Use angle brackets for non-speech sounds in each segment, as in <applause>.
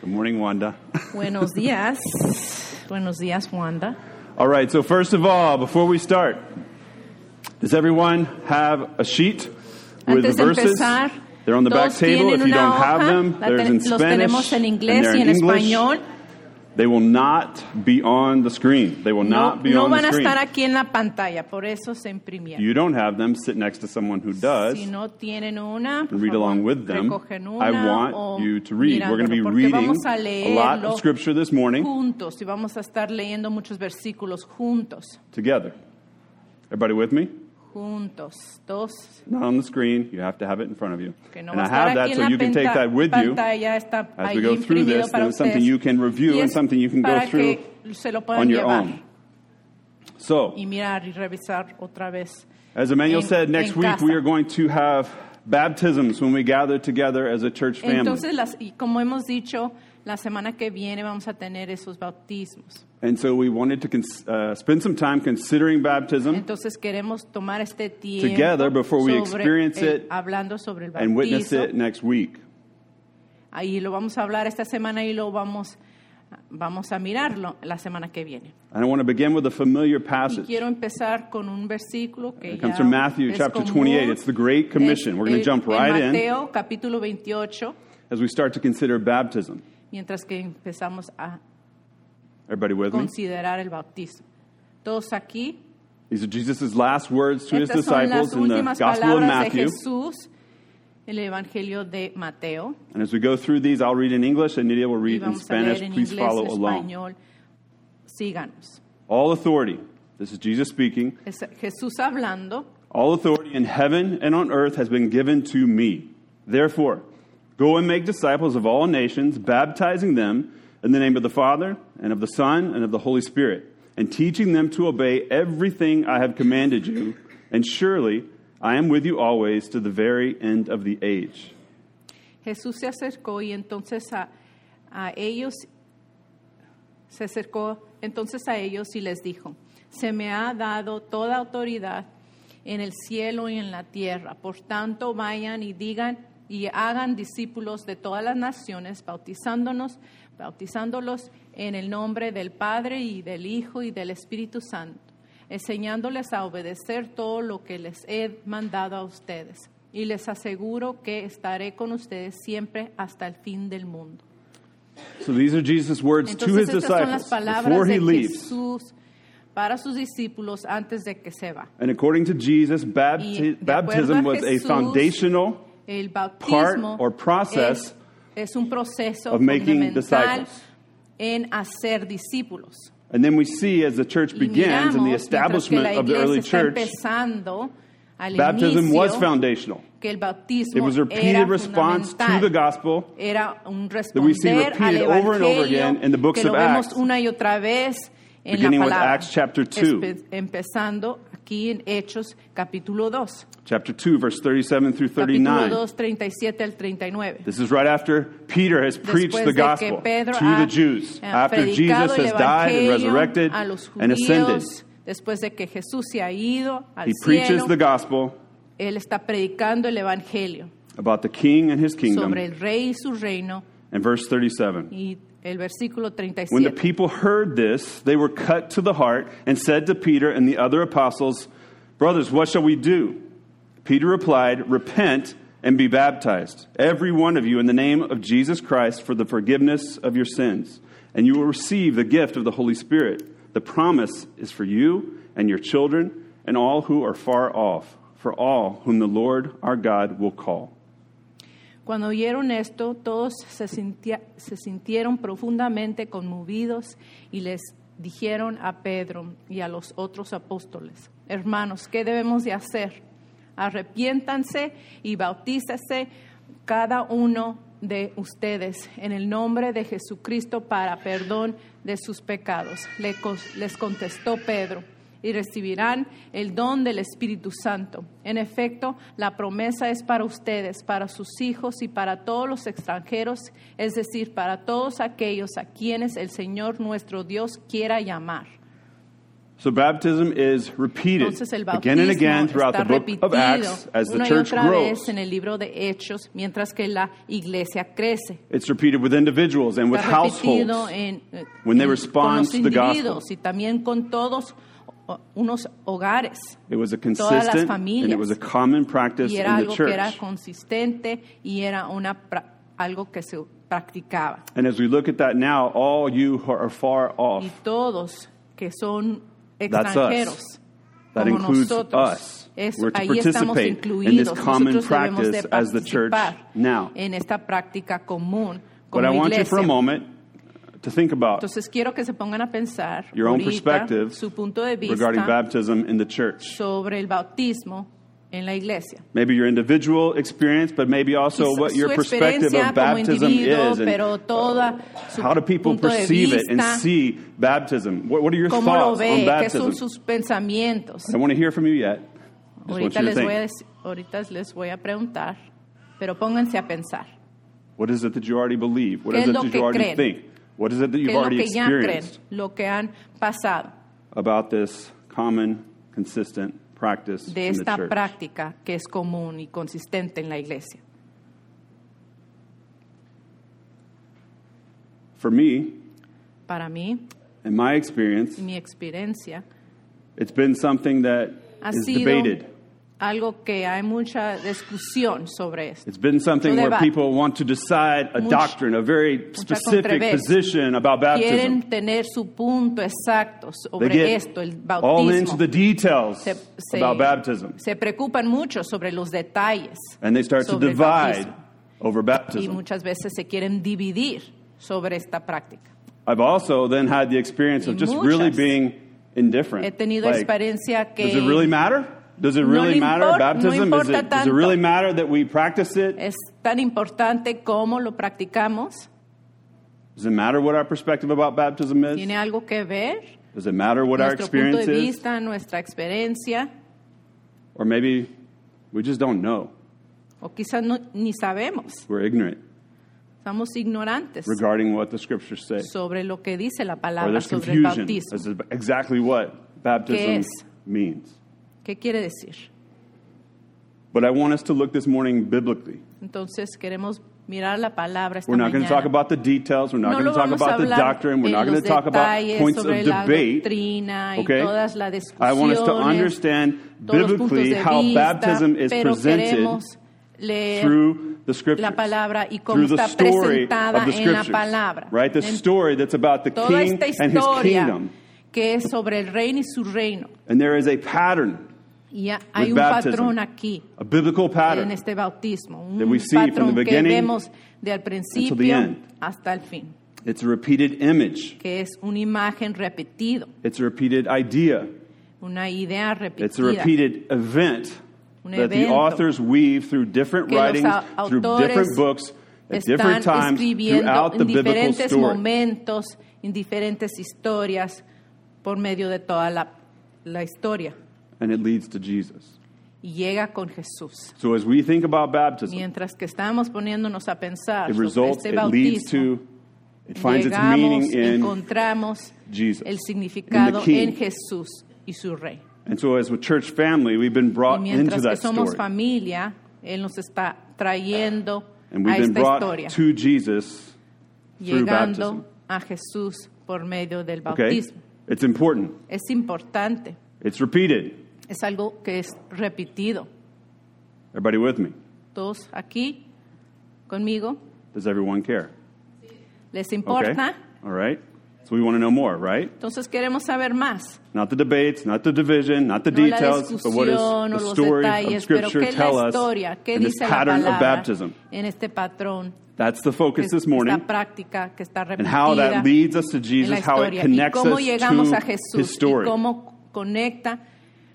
Good morning, Wanda. Buenos días. Buenos días, Wanda. All right, so first of all, before we start, does everyone have a sheet with Antes the verses? empezar, They're on the back table. If you don't have hoja, them, there's in los Spanish tenemos en inglés y en English. español. They will not be on the screen. They will No, not be no on van the a screen. estar aquí en la pantalla, por eso se imprimieron. you don't have them, sit next to someone who does. Si no tienen una, and read along with them. recogen I want you to read. We're going to be reading a a lot of scripture this morning juntos y vamos a estar leyendo muchos versículos juntos, together. Everybody with me? Juntos, dos. Not on the screen. You have to have it in front of you. Que no and I have that so you can take that with you as we go through this. And something you can review and something you can go through que se lo puedan on your llevar own. So, y mirar y revisar otra vez. as Emmanuel en- said, next week casa. we are going to have baptisms when we gather together as a church family. Entonces, las, y como hemos dicho, la semana que viene vamos a tener esos bautismos. And so we wanted to cons- uh, spend some time considering baptism Entonces queremos tomar este tiempo Together before we sobre experience el- it hablando sobre el and witness bautizo. it next week. Ahí lo vamos a hablar esta semana y lo vamos, vamos a mirarlo la semana que viene. And I want to begin with a familiar Y passage. quiero empezar con un versículo que It comes ya from Matthew es chapter común. 28. It's the Great Commission. We're going to En- jump right in Mateo capítulo 28, as we start to consider baptism. mientras que empezamos a Everybody with me? considerar el bautismo. Todos aquí These are Jesus' last words to his Estas son disciples in the últimas Gospel of palabras de Matthew. Jesús, el Evangelio de Mateo. And as we go through these, I'll read in English and Nidia will Y read in vamos a leer Spanish. en Please inglés, follow along. español. Síganos. All authority, this is Jesus speaking, Es Jesús hablando. all authority in heaven and on earth has been given to me. Therefore, go and make disciples of all nations, baptizing them in the name of the Father and of the Son and of the Holy Spirit, and teaching them to obey everything I have commanded you. And surely I am with you always to the very end of the age. Jesús se acercó y entonces a, a ellos se acercó entonces a ellos y les dijo: Se me ha dado toda autoridad en el cielo y en la tierra. Por tanto, vayan y digan y hagan discípulos de todas las naciones, bautizándonos, bautizándolos en el nombre del Padre y del Hijo y del Espíritu Santo, enseñándoles a obedecer todo lo que les he mandado a ustedes. Y les aseguro que estaré con ustedes siempre hasta el fin del mundo. So these are Jesus' words to his Entonces estas son las disciples palabras before he de leaves. Jesús para sus discípulos antes de que se va. And according to Jesus, bapti- baptism a was a Jesús, foundational El part or process es, un proceso of making fundamental disciples. en hacer discípulos. And then we see as the church Y begins and the miramos, establishment of the early está church, empezando al baptism was inicio, foundational. que el bautismo It was a repeated response to fundamental. the gospel era un that we see responder al repeated over and over evangelio again in the books que lo of vemos Acts, una y otra vez en la beginning with palabra. Acts chapter 2. Espe- empezando aquí en Hechos capítulo 2. chapter 2, verse 37 through Capítulo 39. 2, 37 al 39. This is right after Peter has preached Después the gospel to the Jews, eh, after Jesus has died and resurrected and ascended. judíos, después de que Jesús se ha ido al He preaches the gospel él está predicando el evangelio about the king and his kingdom. sobre el rey y su reino And verse 37. y el versículo When the people heard this, they were cut to the heart and said to Peter and the other apostles, Brothers, what shall we do? Peter replied, Repent and be baptized, every one of you, in the name of Jesus Christ for the forgiveness of your sins, and you will receive the gift of the Holy Spirit. The promise is for you and your children and all who are far off, for all whom the Lord our God will call. Cuando oyeron esto, todos se, sintieron profundamente conmovidos y les dijeron a Pedro y a los otros apóstoles, hermanos, ¿qué debemos de hacer? Arrepiéntanse y bautícese cada uno de ustedes en el nombre de Jesucristo para perdón de sus pecados. Les contestó Pedro y recibirán el don del Espíritu Santo. En efecto, la promesa es para ustedes, para sus hijos y para todos los extranjeros, es decir, para todos aquellos a quienes el Señor nuestro Dios quiera llamar. So baptism is repeated again and again throughout the book of Acts as the church grows. en el libro de Hechos, mientras que la iglesia crece. It's repeated with individuals and with households. en, eh, when they respond to the gospel. y también con todos unos hogares. It was a Todas las consistent and it was a common practice Y in the algo que era church. consistente y era una algo que se practicaba. And as we look at that now, all you who are far off, Y todos que son extranjeros, that como includes nosotros, us. eso- We're to participate in this common Nosotros debemos de practice as the church now. en esta práctica común But como I want you for a moment to think about Entonces quiero que se pongan a pensar your own perspective su punto de vista regarding baptism in the church. sobre el bautismo en la iglesia. Maybe your individual experience, but maybe also Quizá what your perspective of baptism is, and pero toda uh, su how do people perceive it and see baptism? What, what are your thoughts on baptism? sus pensamientos. I don't want to hear from you yet. Ahorita les, voy a, think. ahorita les voy a preguntar, pero pónganse a pensar. What is it that you already believe? What ¿Qué is it that you already creen? think? What is it that you've lo already que ya creen? experienced Lo que han pasado about this common, consistent practice de in the esta church? práctica que es común y consistente en la iglesia. For me, Para mí, in my experience, mi experiencia, it's been something that ha is sido debated. Algo que hay mucha discusión sobre esto. It's been something where people want to decide a doctrine, a very specific position about baptism. Quieren tener su punto exacto sobre esto, el all into the details Se, se- about baptism, se preocupan mucho sobre los detalles and they start to divide bautismo. over y baptism. muchas veces se quieren dividir sobre esta práctica. I've also then had the experience of Y just really being indifferent. He tenido Like, experiencia que Does it really matter? Does it No really le matter? no Baptism? Is it, does it really matter that we practice it? es tan importante como lo practicamos. Does it matter what our perspective about baptism is? Tiene algo que ver Does it matter what our nuestro punto experience de is? nuestra experiencia, Or maybe we just don't know. o quizás no, ni sabemos. We're ignorant ignorantes regarding what the scriptures say. sobre lo que dice la palabra sobre el bautismo. exactly what baptism means. ¿Qué quiere decir? But I want us to look this morning biblically. Entonces queremos mirar la palabra esta We're not going to talk mañana. about the details. We're not no going lo to talk vamos a about the hablar doctrine. We're en not going los to talk about detalles points of sobre la debate. doctrina y Okay? todas las I want us to discusiones, understand todos los puntos biblically de how vista, baptism is pero presented queremos leer through the scriptures. la palabra y cómo through the está story presentada of the en la scriptures. palabra. Right? The story that's about the Toda king esta and his historia kingdom. Que es sobre el reino y su reino. And there is a pattern, Y hay un baptism. patrón aquí a biblical en pattern. este bautismo, un patrón que vemos de al principio hasta el fin, It's a repeated image. que es una imagen repetido, It's a repeated idea. una idea It's a repetida. repeated event that the authors weave through different writings, through different books, at different times throughout the en biblical story. momentos, en diferentes historias, por medio de toda la, la historia. And it leads to Jesus. Y llega con Jesús. So as we think about baptism, Mientras que estamos poniéndonos a pensar it sobre results, este it leads bautismo, to, it finds its meaning in encontramos Jesus, el in significado the King. en Jesús y su Rey. And so as a church family, we've been Y brought into mientras que that somos story. familia, Él nos está trayendo And a we've been esta brought historia, to Jesus through llegando baptism. a Jesús por medio del Okay? bautismo. It's important. Es importante, It's repeated. es algo que es repetido. Everybody with me? Todos aquí, conmigo, Does everyone care? ¿les Okay. importa? All right. So we want to know more, right? Entonces queremos saber más. Not the debates, not the division, not the No details, but what o the story of detalles, pero Scripture tell us in this pattern of baptism? en este patrón, That's the focus this morning, práctica que está and how that leads us to Jesus, how it connects us to Jesús His story. cómo conecta,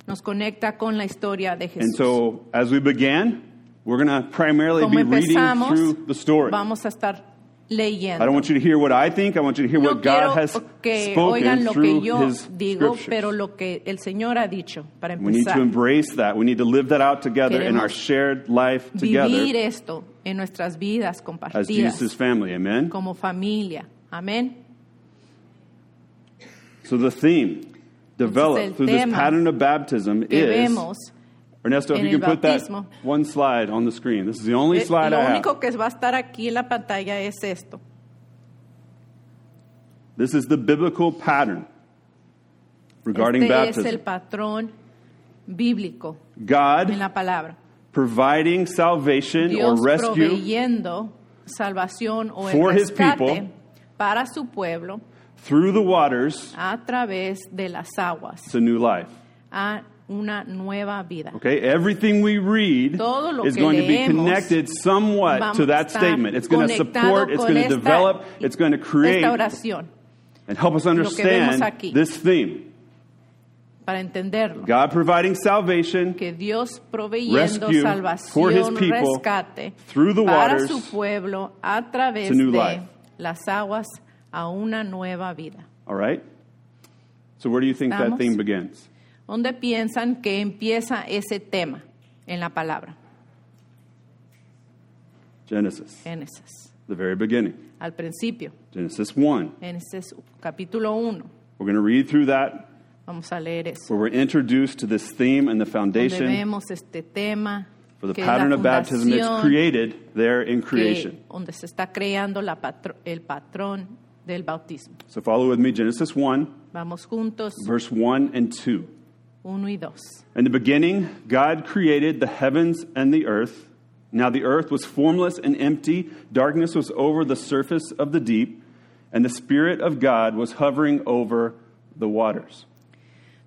nos conecta con la historia de And so, as we began, we're going to primarily Como be reading through the story. vamos a estar leyendo. I don't want you to hear what I think. I want you to hear no what God has spoken oigan lo que through yo His digo, scriptures. pero lo que el Señor ha dicho para we need to embrace that. We need to live that out together in our shared life together esto en nuestras vidas as compartidas Jesus' family. Amen? como familia. Amén. So the theme developed through this pattern of baptism is. Ernesto, if you can put that one slide on the screen. This is the only Eh, slide lo I have. único que va a estar aquí en la pantalla es esto. This is the biblical pattern regarding este baptism. es el patrón bíblico en God la palabra. Providing salvation Dios or rescue salvación o For his people. para su pueblo through the waters a través de las aguas to new life. a una nueva vida. Okay, everything we read is going to be connected somewhat to that statement. It's going to support, it's going to develop, it's going to create and help us understand this theme. Para entenderlo. God providing salvation que Dios proveyendo Rescue for his people rescate through the para waters su pueblo a través de life. las aguas a una nueva vida. All right? So where do you think that theme begins? ¿Dónde piensan que empieza ese tema en la palabra? Genesis, Génesis. the very beginning. Al principio, Genesis 1. Génesis capítulo 1. We're going to read through that Vamos a leer eso. where we're introduced to this theme and the Donde foundation vemos este tema for the que es la pattern of baptism that's created there in creation. donde se está creando la patro- el patrón del bautismo. So follow with me Genesis 1, Vamos juntos, verse 1 and 2. 1 y 2. In the beginning, God created the heavens and the earth. Now the earth was formless and empty, darkness was over the surface of the deep, and the Spirit of God was hovering over the waters.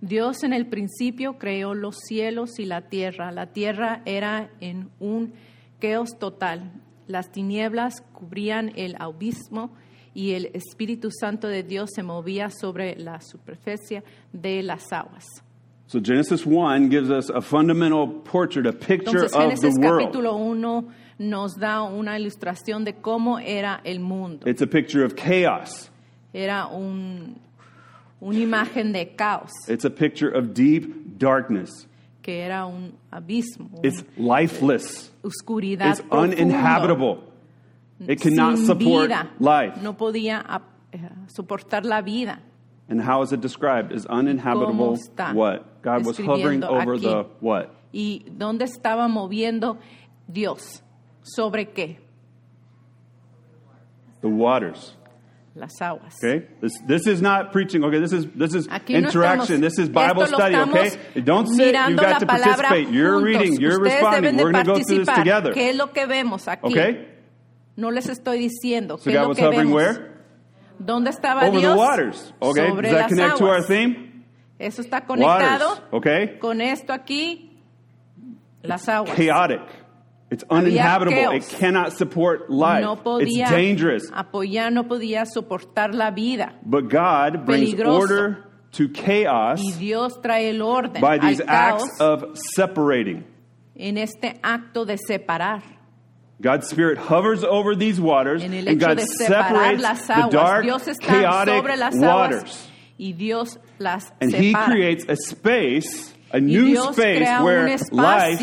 Dios en el principio creó los cielos y la tierra. La tierra era en un caos total. Las tinieblas cubrían el abismo y el Espíritu Santo de Dios se movía sobre la superficie de las aguas. So Genesis 1 gives us a fundamental portrait, a picture Entonces of the Génesis world. capítulo 1 nos da una ilustración de cómo era el mundo. It's a picture of chaos. Era un, una imagen de caos, It's a picture of deep darkness. que era un abismo, It's lifeless. oscuridad It's profunda. uninhabitable. It cannot sin support vida. life. No podía eh, soportar la vida. And how is it described? As uninhabitable ¿Cómo está what? God was hovering describiendo over aquí? the what? ¿Y dónde estaba moviendo Dios? ¿Sobre qué? The waters. Las aguas. Okay? This this is not preaching. Okay, this is this is Aquí no interaction. estamos- this is Bible study, okay? Don't sit, you mirando got to participate. You're juntos. reading, you're Ustedes responding. We're going to go through this together. ¿Qué es lo que vemos aquí? Okay? No les estoy diciendo. So ¿Qué es God lo was que vemos? where? ¿Dónde estaba Over Dios? the waters. Okay? Sobre Does that las connect to our theme? Eso está conectado Waters. Okay? con esto aquí, las aguas. Chaotic. It's uninhabitable. It cannot support life. No it's dangerous. apoyar, no podía soportar la vida. But God brings Peligroso. order to chaos Y Dios trae el orden by these al caos acts of separating. en este acto de separar. God's Spirit hovers over these waters, and God separates las the dark, chaotic sobre las aguas waters. y Dios las And He creates a space, a new space where life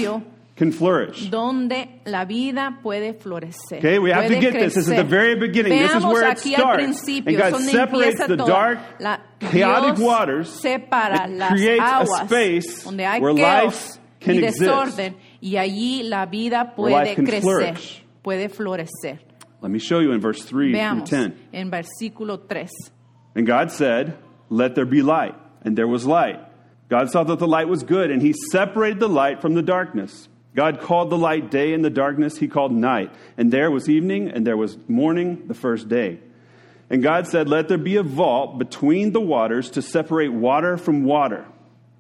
can flourish. donde la vida puede florecer. Okay, we have to get this. This is the very beginning. This is where it starts. And God separates the dark, La- chaotic Dios waters and las creates a space where life can y exist. y allí la vida puede can crecer, flourish. puede florecer. Let me show you in verse 3 Veamos through 10. en versículo 3. And God said, Let there be light. And there was light. God saw that the light was good, and He separated the light from the darkness. God called the light day, and the darkness He called night. And there was evening, and there was morning the first day. And God said, Let there be a vault between the waters to separate water from water.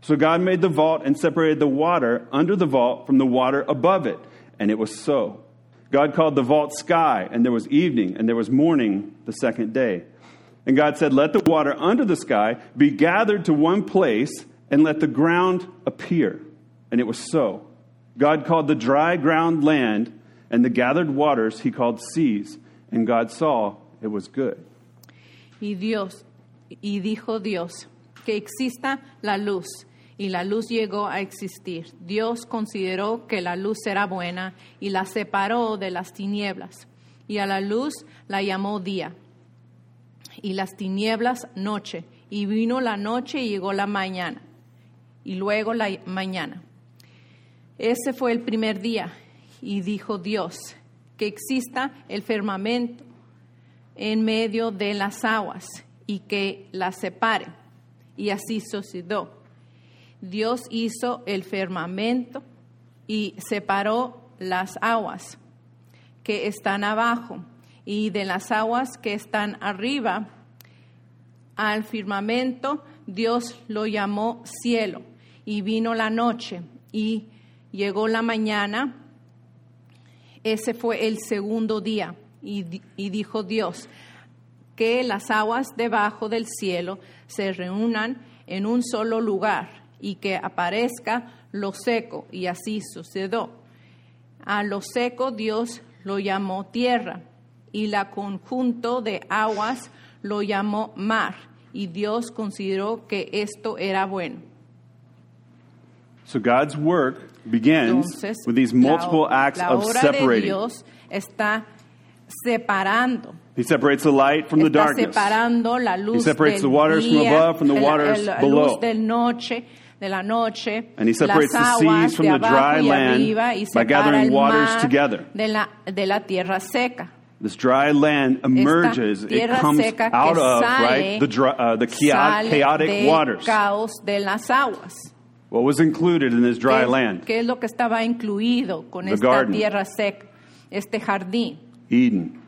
So God made the vault and separated the water under the vault from the water above it. And it was so. God called the vault sky, and there was evening, and there was morning the second day. And God said, Let the water under the sky be gathered to one place, and let the ground appear. And it was so. God called the dry ground land, and the gathered waters he called seas. And God saw it was good. Y Dios, y dijo Dios, que exista la luz. Y la luz llegó a existir. Dios consideró que la luz era buena y la separó de las tinieblas. Y a la luz la llamó día. Y las tinieblas noche. Y vino la noche y llegó la mañana. Y luego la mañana. Ese fue el primer día. Y dijo Dios, que exista el firmamento en medio de las aguas y que las separe. Y así sucedió. Dios hizo el firmamento y separó las aguas que están abajo y de las aguas que están arriba. Al firmamento Dios lo llamó cielo y vino la noche y llegó la mañana. Ese fue el segundo día y, dijo Dios que las aguas debajo del cielo se reúnan en un solo lugar y que aparezca lo seco. Y así sucedió. A lo seco Dios lo llamó tierra y la conjunto de aguas lo llamó mar. Y Dios consideró que esto era bueno. So God's work begins with these la- multiple acts la of separating. Separando He separates the light from the está darkness. separando la luz separates del the waters from above from the waters el- la below. noche, la noche, And he separates the seas from the dry land arriba by gathering waters together. de la, de la. This dry land emerges. It comes out of right the dry, uh, the chaotic del waters. Caos de las aguas. What was included in this dry ¿Qué, land? qué es lo que estaba incluido con The esta garden. tierra seca? Este jardín, Eden,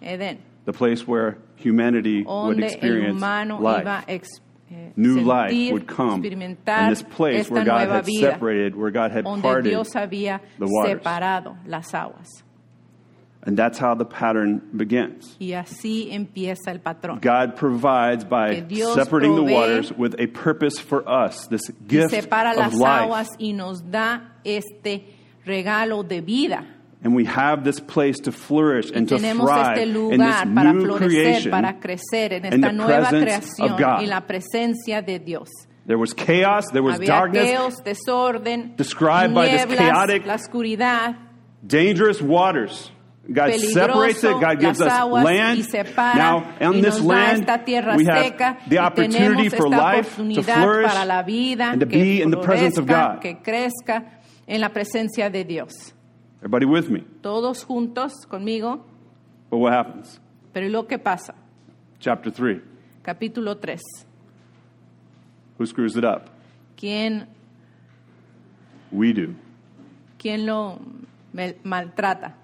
Edén, the place where humanity would donde el experience humano life. iba a ex- eh, New life sentir, would come. experimentar this place esta where God nueva had vida. separated, where God had donde parted. Dios había the waters. separado las aguas. And that's how the pattern begins. Y así empieza el patrón. God provides by separating the waters with a purpose for us, this gift separa of las life. aguas y nos da este regalo de vida. And we have this place to flourish and to thrive in this new florecer, creation. para crecer en in esta the nueva presence of God. y la presencia de Dios. There was chaos, there was Había darkness, caos, desorden, described by this chaotic- la oscuridad, dangerous waters. God separates it. God gives us land. Now, on this land, we have the opportunity for life to flourish and to be in the presence of God. que crezca en la presencia de Dios. Everybody with me? Todos juntos conmigo, But what happens? pero ¿y lo que pasa? Chapter 3. Capítulo 3. Who screws it up? ¿Quién, We do. quién lo mal- maltrata?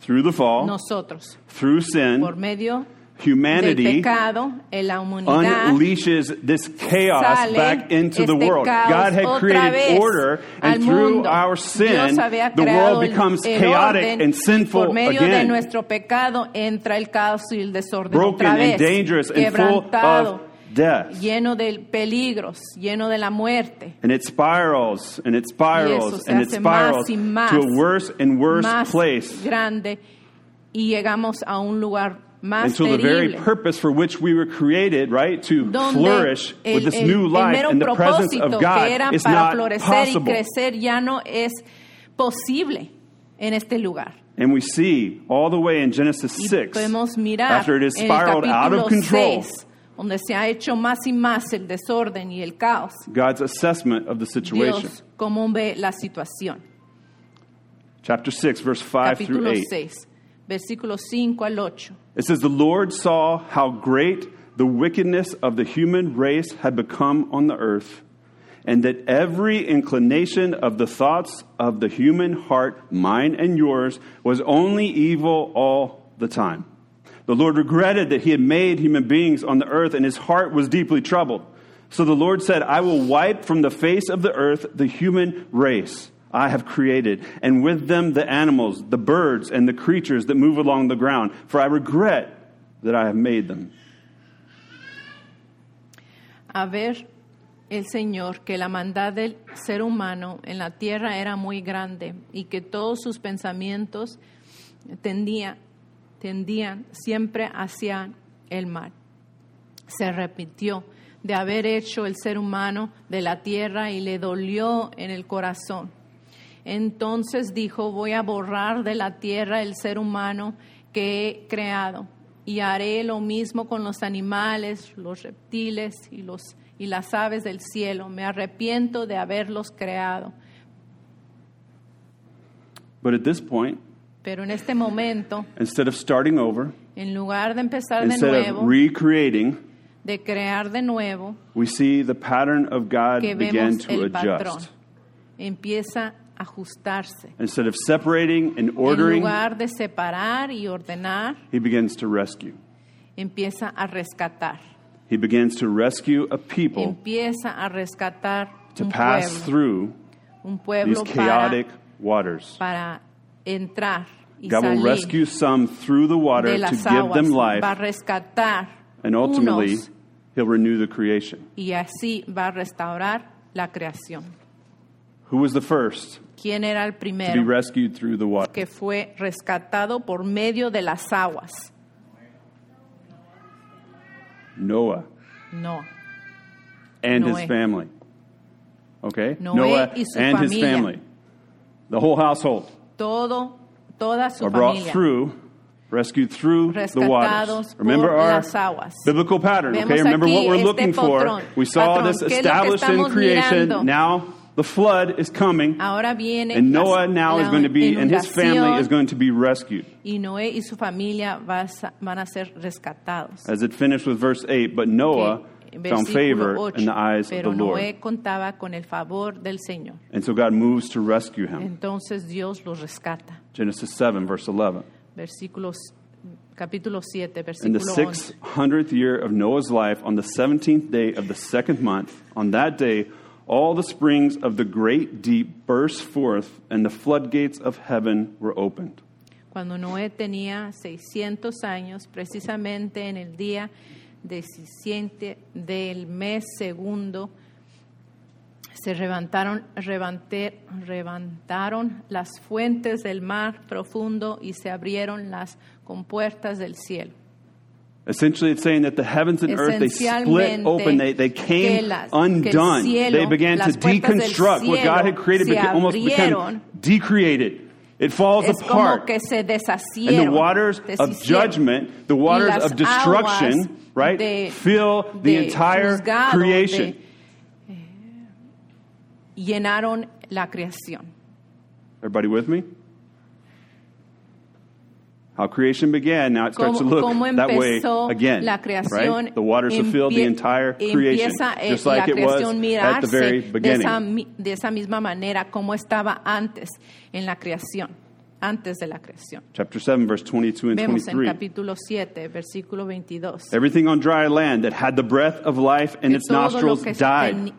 Through the fall, Nosotros. through sin, Por medio humanity pecado, la unleashes this chaos back into the world. God had created order, and through mundo. our sin, the world becomes chaotic and sinful Por medio de again. pecado entra el caos y el broken and dangerous and full of death. lleno de peligros, lleno de la muerte. And it spirals and it spirals and it hace más spirals más, to a worse and worse más place grande y llegamos a un lugar más until the very purpose for which we were created, right, to donde flourish el, with this el- new life in the presence of God is not possible. crecer ya no es posible en este lugar. And we see all the way in Genesis 6, after it is spiraled out of control, 6, donde se ha hecho más y más el desorden y el caos. God's assessment of the situation. Dios, cómo ve la situación. Chapter 6, verse 5 through Capítulo 8. 6, versículos 5 al 8. It says, The Lord saw how great the wickedness of the human race had become on the earth, and that every inclination of the thoughts of the human heart, mine and yours, was only evil all the time. The Lord regretted that he had made human beings on the earth, and his heart was deeply troubled. So the Lord said, I will wipe from the face of the earth the human race I have created, and with them the animals, the birds, and the creatures that move along the ground, for I regret that I have made them. a ver el Señor que la maldad del ser humano en la tierra era muy grande y que todos sus pensamientos tendía- tendían siempre hacia el mal. Se repitió de haber hecho el ser humano de la tierra y le dolió en el corazón. Entonces dijo, voy a borrar de la tierra el ser humano que he creado y haré lo mismo con los animales, los reptiles y, los, y las aves del cielo. Me arrepiento de haberlos creado. But at this point, Pero en este momento, instead of starting over, en lugar de empezar de instead nuevo, of recreating, de crear de nuevo, we see the pattern of God que begin vemos to el patrón. adjust. Empieza a ajustarse. Instead of separating and En ordering, lugar de separar y ordenar, he begins to rescue. empieza a rescatar. He begins to rescue a people Empieza a rescatar to un pass pueblo, through un these pueblo chaotic para, waters. para entrar y God will salir rescue some through the water de to las give aguas. them Va a life, rescatar and ultimately, unos he'll renew the creation. y así va a restaurar la creación. Who was the first ¿Quién era el to be primero rescued through the water? que fue rescatado por medio de las aguas? Noah No. and his Noé. family. Okay? Noé Noah y su and his familia. family. The whole household Todo, toda su are brought familia. through, rescued through the waters. Rescatados Remember por our las aguas. biblical pattern, Vemos okay? Remember aquí what we're este looking for. patrón. We saw Patrón, this ¿qué es lo que established in estamos creation. mirando? Now the flood is coming. Ahora viene And Noah now la is going to be, and his family is going to be rescued. y Noé y su familia vas a- van a ser rescatados. As it finished with verse 8, but Noah Que- found favor 8, in the eyes of the Lord. Noé contaba con el favor del Señor. And so God moves to rescue him. Entonces Dios los rescata. Genesis 7, verse 11. Versículos, capítulo 7, In the versículo 11. 600th year of Noah's life, on the 17th day of the second month, on that day, all the springs of the great deep burst forth, and the floodgates of heaven were opened. Cuando Noé tenía 600 años, precisamente en el día 17 del mes segundo, se levantaron, las fuentes del mar profundo y se abrieron las compuertas del cielo. Essentially, it's saying that the heavens and earth, they split open, they, they came las- undone. cielo, they began to deconstruct what God had created, beca- almost became decreated. It falls Es como apart. que se And the waters of judgment, the waters of destruction, right, de- fill the entire creation. de- eh, llenaron la creación. Everybody with me? How creation began, now it starts to look that way again. la creación. right? The waters have filled the entire creation, eh, just like it was at the very de beginning. esa, de esa misma manera como estaba antes en la creación, antes de la creación. Chapter 7, verse 22 and Vemos en 23. capítulo 7, versículo 22. Everything on dry land that had the breath of life in its nostrils died.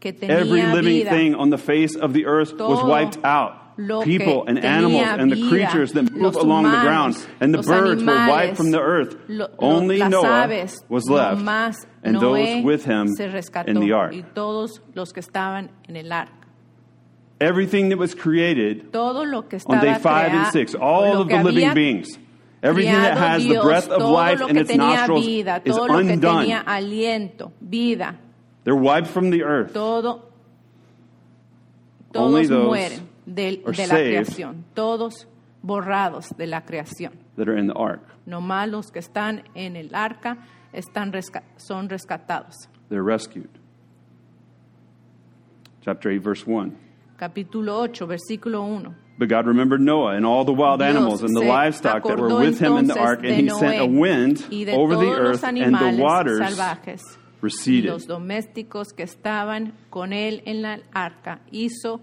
tenía Every living vida, thing on the face of the earth was wiped out. People and animals and the creatures that move los along the ground and the birds were wiped from the earth. lo- Only Noah aves, was left and Noé those with him rescató, in the ark. y todos los que estaban en el arca. Everything that was created Todo lo que on day 5 and 6, all of the living beings, everything that has the breath of life in its nostrils vida, is todo lo que undone. aliento, vida, They're wiped from the earth. todo, Only those mueren are de la creación, todos borrados de la creación. that are in the ark. Nomás los que están en el arca están resca- son rescatados. They're rescued. Chapter 8, verse 1. Capítulo 8, versículo 1. But God remembered Noah and all the wild Dios animals and the livestock that were with him in the ark, and de he sent a wind de over the earth, and the waters salvajes receded. los domésticos que estaban con él en la arca. Hizo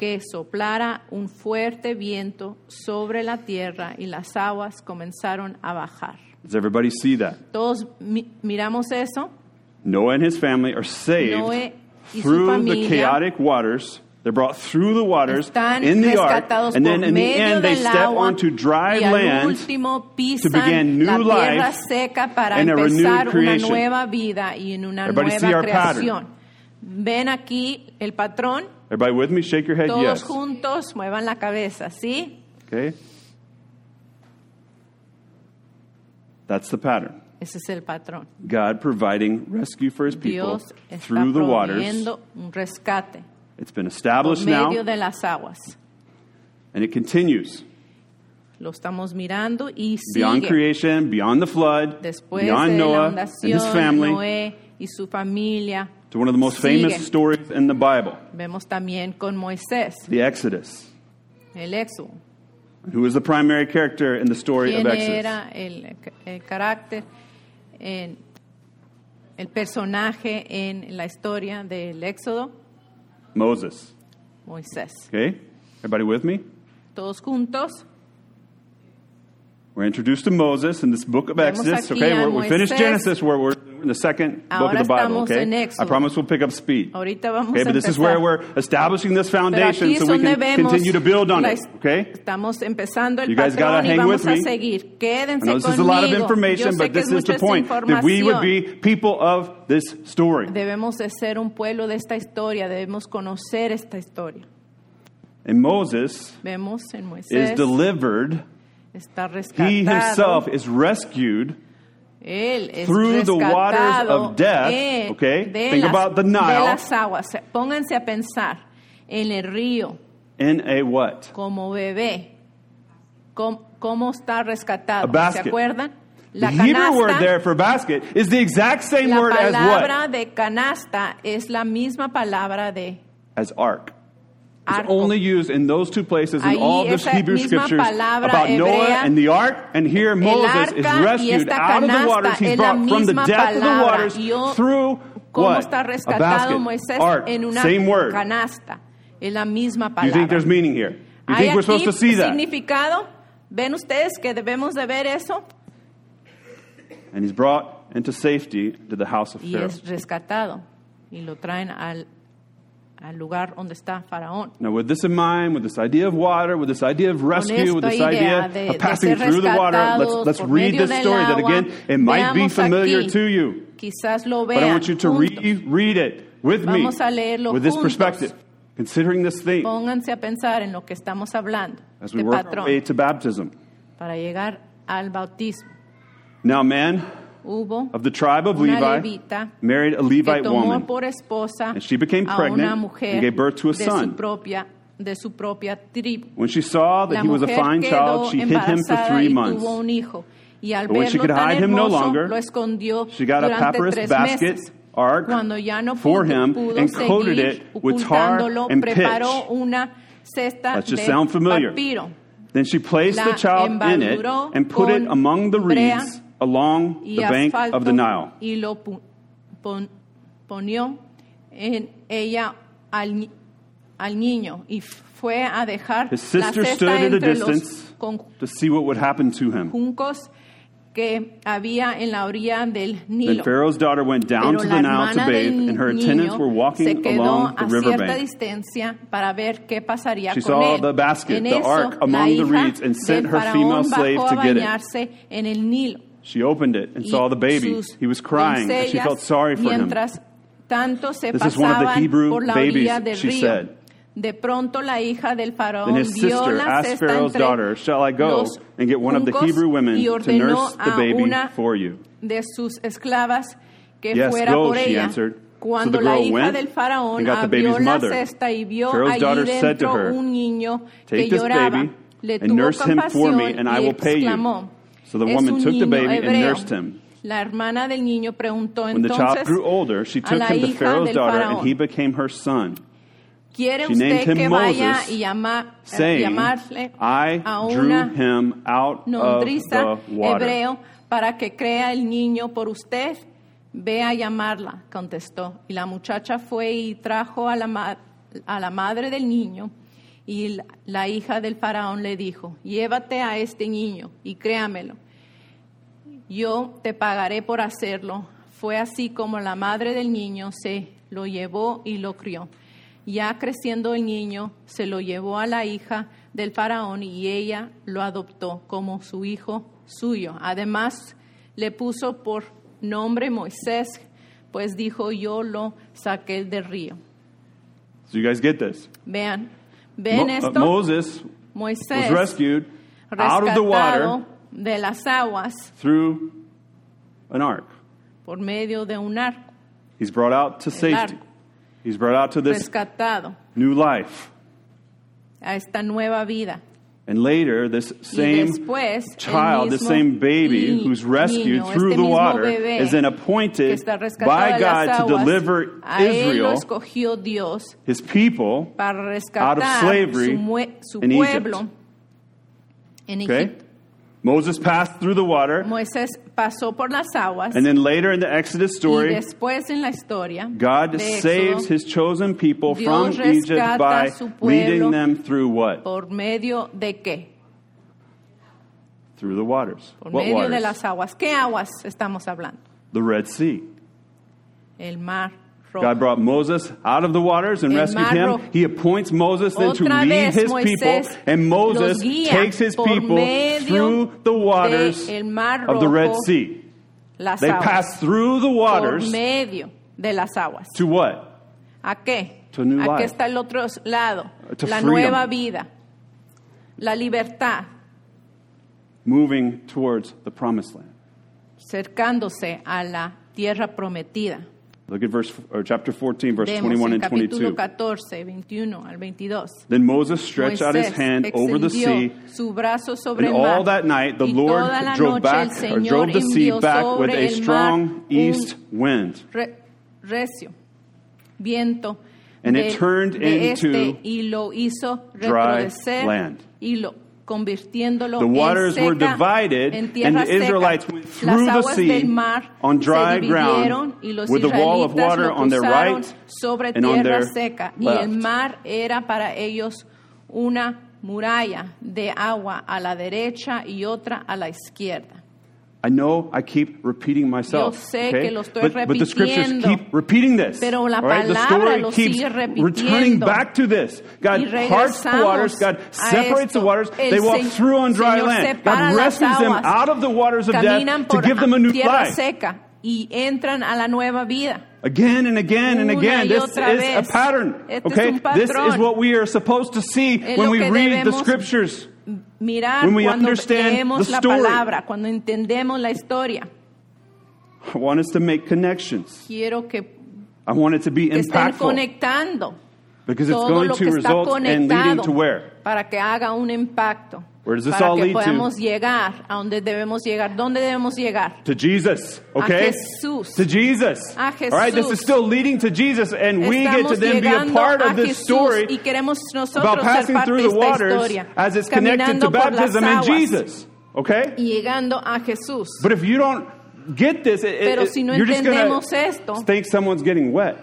que soplara un fuerte viento sobre la tierra y las aguas comenzaron a bajar. Does everybody see that? Todos mi- miramos eso. Noah and his family are saved Noé y su through the familia chaotic waters. They're brought through the waters Están in the ark, rescatados and then por in the medio end they del step agua onto dry y al land último begin pisan new la tierra life seca para and a renewed empezar una creation. nueva vida y en una Everybody see nueva our pattern? creación. Ven aquí el patrón, Everybody with me? Shake your head, todos yes. juntos muevan la cabeza, ¿sí? Okay? That's the pattern. Ese es el patrón. God providing rescue for his people Dios está through the waters. un rescate It's been por established now, de las aguas. and it continues. Lo estamos mirando y sigue. Beyond creation, beyond the flood, Después beyond de la Noah and his family, Noé y su familia. To one of the most Sigue. famous stories in the Bible, Vemos también con Moisés, the Exodus. el Éxodo. Who is the primary character in the story of ¿Quién Exodus? era el, el carácter, en- el personaje en la historia del Éxodo? Moses. Moisés. Okay? Everybody with me? Todos juntos. We're introduced to Moses in this book of Vemos Exodus. aquí Okay, a we're, we finished Moisés. Genesis, where we're in the second book of the Bible. Okay, I promise we'll pick up speed. Ahorita vamos Okay, but this is where we're establishing this foundation so we can continue to build on it. Okay? Estamos empezando el You guys gotta hang with me. I know this conmigo. is a lot of information, but this is the point that we would be people of this story. Debemos de ser un pueblo de esta historia, debemos conocer esta historia. And Moses Vemos en is delivered. está He himself is rescued through the waters of death, okay? de, Think las, about the de Nile. las aguas. Pónganse a pensar en el río in a what? como bebé. ¿Cómo, cómo está rescatado? A basket. ¿Se acuerdan? The La Hebrew word there for basket is the exact same word as what? La palabra de canasta es la misma palabra de As ark. It's arco. only used in those two places in Ahí all the esa Hebrew misma scriptures palabra about Noah hebrea, and the ark, and here Moses is rescued esta out of the waters. He's brought from the depth of the waters Yo- through what? A basket. Moisés Ark. Same word. canasta. Es la misma palabra. you think there's meaning here? You think we're supposed to see that? significado? ¿Ven ustedes que debemos de ver eso? And he's brought into safety to the house of Y Pharaoh. es rescatado. Y lo traen al, al lugar donde está Faraón. Now, with this in mind, with this idea of water, with this idea of rescue, with this idea de- of passing through the water, let's, let's read this story that, again, it might be familiar aquí. to you. Quizás lo But I want you to reread it with me, Vamos a leerlo with this juntos. perspective, considering this theme Pónganse a pensar en lo que estamos hablando. as we Este work our way to baptism. Para llegar al bautismo. Now, man Hubo of the tribe of Levi married a Levite woman. And she became pregnant and gave birth to a son. propia de su propia tribu. When she saw that he was a fine child, she hid him for three months. tuvo un hijo. Y al But when she could hide him no longer, She got a papyrus basket, meses. ark, for him and coated it with tar and pitch. una cesta That just sound familiar. Then she placed La the child in it and put it among the reeds along the bank of the Nile. y lo ponió en ella al, al niño y fue a dejar His sister stood at a distance to see what would happen to him. juncos que había en la orilla del Then Pharaoh's daughter went down Pero to the Nile to bathe, and her attendants were walking along the riverbank. para ver qué pasaría She con saw él. the basket, en the eso, ark among the reeds and sent her female slave to get it. en el Nilo. She opened it and saw the baby. He was crying, and she felt sorry for him. Tanto se This is one of the Hebrew babies, she said. De pronto la hija del Then faraón his sister asked Pharaoh's daughter, Shall I go and get one of the Hebrew women to nurse the baby for you? de sus esclavas que Yes, fuera go, por she ella. answered. So Cuando the la girl hija went del faraón and got the baby's mother. cesta y vio Pharaoh's daughter said to her, un niño que Take this baby and nurse him for me, and I will pay you. So the "Es woman un took the baby and hebreo". nursed him. La hermana del niño preguntó When the child entonces grew older, she a took la him to hija Pharaoh's del daughter, and he became her son. ¿Quiere She named usted him que vaya Moses, y llama- eh, saying, llamarle I a drew una him out of nodriza the water. hebreo para que crea el niño por usted? Ve a llamarla, contestó. Y la muchacha fue y trajo a la, ma- a la madre del niño. Y la, hija del faraón le dijo, llévate a este niño y créamelo. Yo te pagaré por hacerlo. Fue así como la madre del niño se lo llevó y lo crió. Ya creciendo el niño, se lo llevó a la hija del faraón y ella lo adoptó como su hijo suyo. Además, le puso por nombre Moisés, pues dijo, yo lo saqué del río. So you guys get this? Vean, ven Mo- esto. Moses Moisés, was rescued out of the water de las aguas through an ark. por medio de un arco, He's brought out to safety. arco. He's brought out to this rescatado new life. a esta nueva vida. And later, this same después child, this same baby who's rescued niño, through the water is then appointed by God to deliver a él lo Israel, Dios his people, out of slavery su, su in Egypt. Okay? Moses passed through the water, Moisés pasó por las aguas and then later in the Exodus y story, después en la historia God Éxodo, saves his chosen people from Egypt by a su pueblo leading them through what? por medio de qué? Through the waters. Por What medio de las aguas. ¿Qué aguas estamos hablando? The Red Sea. El mar. God brought Moses out of the waters and rescued him. He appoints Moses then to lead his people, and Moses takes his people through the waters of the Red Sea. They pass through the waters medio de las aguas. to what? ¿A qué? To a new ¿A qué life. está el otro lado? Uh, to la freedom. nueva vida, la libertad, Moving towards the promised land. cercándose a la tierra prometida. Look at verse or chapter 14, verse Vemos 21 and 22. 14, 21 al 22. Then Moses stretched out his hand over the sea, su brazo sobre and el mar, all that night the Lord drove back or drove the sea back with a strong east wind. re- recio viento And it turned into este y lo hizo dry land. y lo convirtiéndolo The waters en were seca, divided, en and the Israelites seca. went through the sea on dry ground, y with a wall of israelitas water on their right sobre and on tierra their seca y left. el mar era para ellos una muralla de agua a la derecha y otra a la izquierda. I know I keep repeating myself. Yo sé okay? que lo estoy but, but the scriptures keep repeating this. Pero la all right? The story lo keeps sigue returning back to this. God parts the waters. God separates the waters. El they walk through on dry Señor land. God rescues them out of the waters of Caminan death to give them a new life. seca y entran a la nueva vida. Again and again and again. This is a pattern. Este es okay? This is what we are supposed to see Es when we read the scriptures. Mirar When we cuando understand leemos the la story. palabra, cuando entendemos la historia. I want us to make connections. Quiero que, I want it to be que estén impactful. conectando Because it's todo going lo to que está result in leading conectado to where? para que haga un impacto. Where does this para all que lead to? llegar a donde debemos llegar. ¿Dónde debemos llegar? To Jesus, okay? Jesús. To Jesus. A All right, this is still leading to Jesus, and we get to then be a part a of this Jesús story y queremos about nosotros ser passing parte through the waters historia, as it's connected to caminando por las baptism in Jesus, okay? y llegando a Jesús. But if you don't get this, it, Pero it- si no you're just going to esto, think someone's getting wet.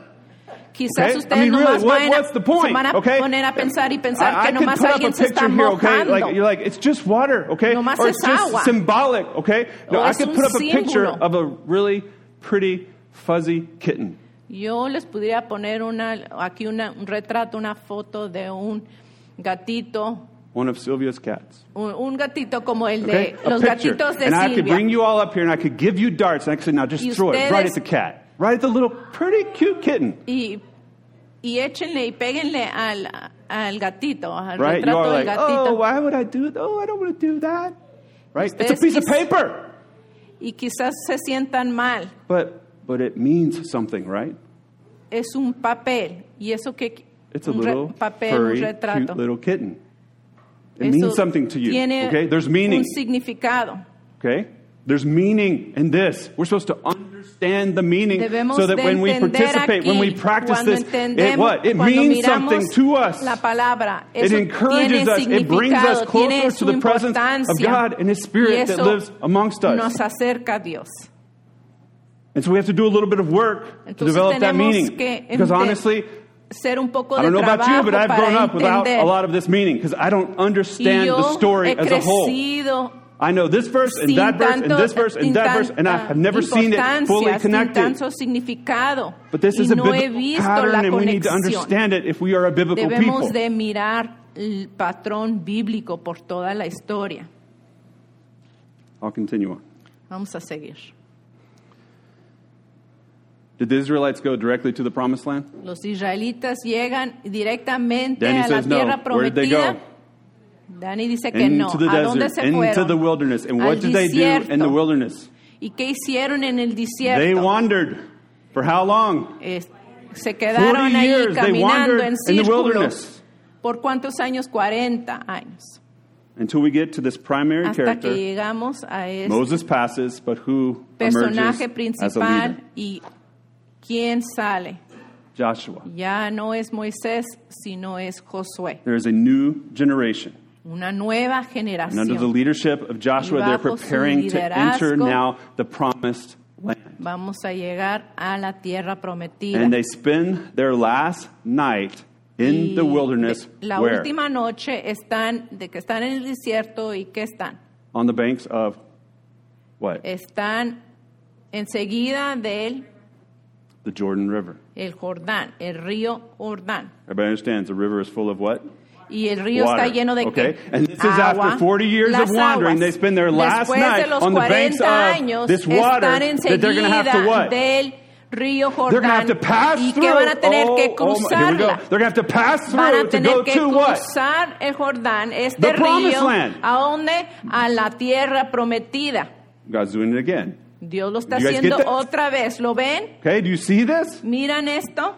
Quizás Okay? I ustedes mean, really, nomás what- a- what's the point? se van a okay? poner a pensar y pensar I, I que nomás a alguien se está here, okay? mojando. Like you're like, it's just water, okay? Nomás or es it's just agua. symbolic, okay? No, O I es could put up a picture of a really pretty fuzzy kitten. Yo les pudiera poner una, aquí una, un retrato, una foto de un gatito, One of Sylvia's cats. un, un gatito como el Okay? de A los picture. gatitos de and I could Silvia. bring you all up here and I could give you darts and I could say, now just Y throw it right at the cat. Right at the little pretty cute kitten. y, y échenle y péguenle al, al gatito, al Right? Retrato del like, gatito. oh, why would I do it? Oh, I don't want to do that. Right? It's a piece of paper. Y quizás se sientan mal. But but it means something, right? Es un papel. Y eso que It's a un little papel, furry, un retrato. cute little kitten. It Eso means something to you. Okay? There's meaning. un significado. Okay? There's meaning in this. We're supposed to understand the meaning Debemos so that when we participate, when we practice this, it what? It means something to us. La palabra, It encourages tiene us. It brings us closer to the presence of God and His Spirit that lives amongst us. Nos acerca a Dios. And so we have to do a little bit of work to develop that meaning. Because honestly, Ser un poco I don't know about you, but I've grown up without a lot of this meaning because I don't understand the story as a whole. I know this verse and sin that verse and this verse and that verse, and I have never seen it fully connected. But this is a no biblical pattern, and we need to understand it if we are a biblical Debemos people. de mirar el patrón bíblico por toda la historia. I'll continue on. Vamos a seguir. Did the Israelites go directly to the promised land? Los israelitas llegan directamente Danny a la says no. Where did they go? Dani dice que no. Into the ¿A dónde desert, se into the wilderness. And what Al did they do in the wilderness? ¿Y qué hicieron en el They wandered. For how long? Es- se quedaron 40 ahí years they caminando wandered en in the círculos. wilderness. ¿Por cuántos años? 40 años. until we get to this primary hasta character. que llegamos a este Moses passes, but who personaje emerges as a leader? principal y quién sale. Joshua. Ya no es Moisés, sino es Josué. There is a new generation. Una nueva And under the leadership of Joshua, they're preparing to enter now the promised land. Vamos a llegar a la tierra prometida. And they spend their last night in Y the wilderness. La where? última noche están, de que están en el desierto y que están. On the banks of what? Están enseguida del The Jordan River. el Jordán, el río Jordán. Everybody understands the river is full of what? Y el río Water. está lleno de okay? qué? And this is Agua. after 40 years Las of wandering. aguas. They spend their last Después night de los on the banks 40 of this water están that they're going to have to what? del río They're going to have Jordán to y through. que van a tener oh, que oh, oh go. cruzarla. They're going to have to pass Van through a tener go que to what? cruzar el Jordán, este The promised río, land. ¿a dónde? A la tierra prometida. God's doing it again. Dios lo está haciendo otra vez. ¿Lo ven? Okay, do you see this? ¿Miran esto?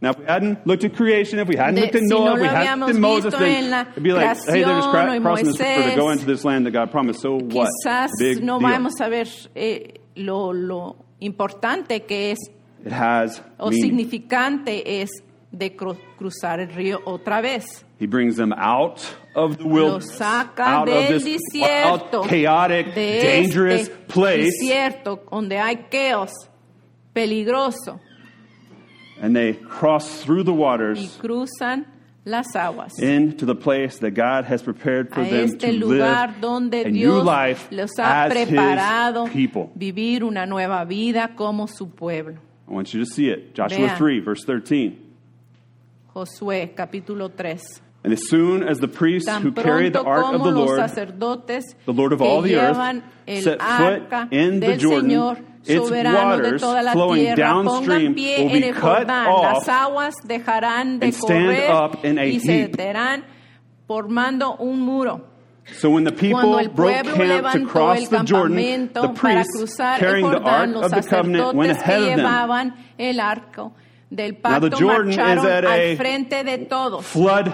Now, if we hadn't looked at creation, if we hadn't looked at Noah, if we hadn't looked at Moses, then it'd be like, hey, they're just cra- crossing this river to go into this land that God promised. So what? Big no deal. vamos a ver eh, lo, lo importante que es It has o meaning. significante es de cru- cruzar el río otra vez. He brings them out of the wilderness, out of this desierto, wild, chaotic, de dangerous este place, desierto donde hay caos, peligroso, and they cross through the waters las aguas. into the place that God has prepared for a them este to lugar live donde a new life los ha as preparado His people. vivir una nueva vida como su pueblo. I want you to see it. Joshua Vean. 3, verse 13. Josué capítulo 3. And as soon as the priests who carried the ark of the Lord the Lord of all the earth, set foot in the Jordan, Señor its waters flowing downstream will be cut off Las aguas de and stand up in a heap. formando un muro. So when the people broke camp to cross the Jordan, the priests carrying the ark of the covenant went ahead of them. el arco del Now the Jordan is at a al frente de todos. Flood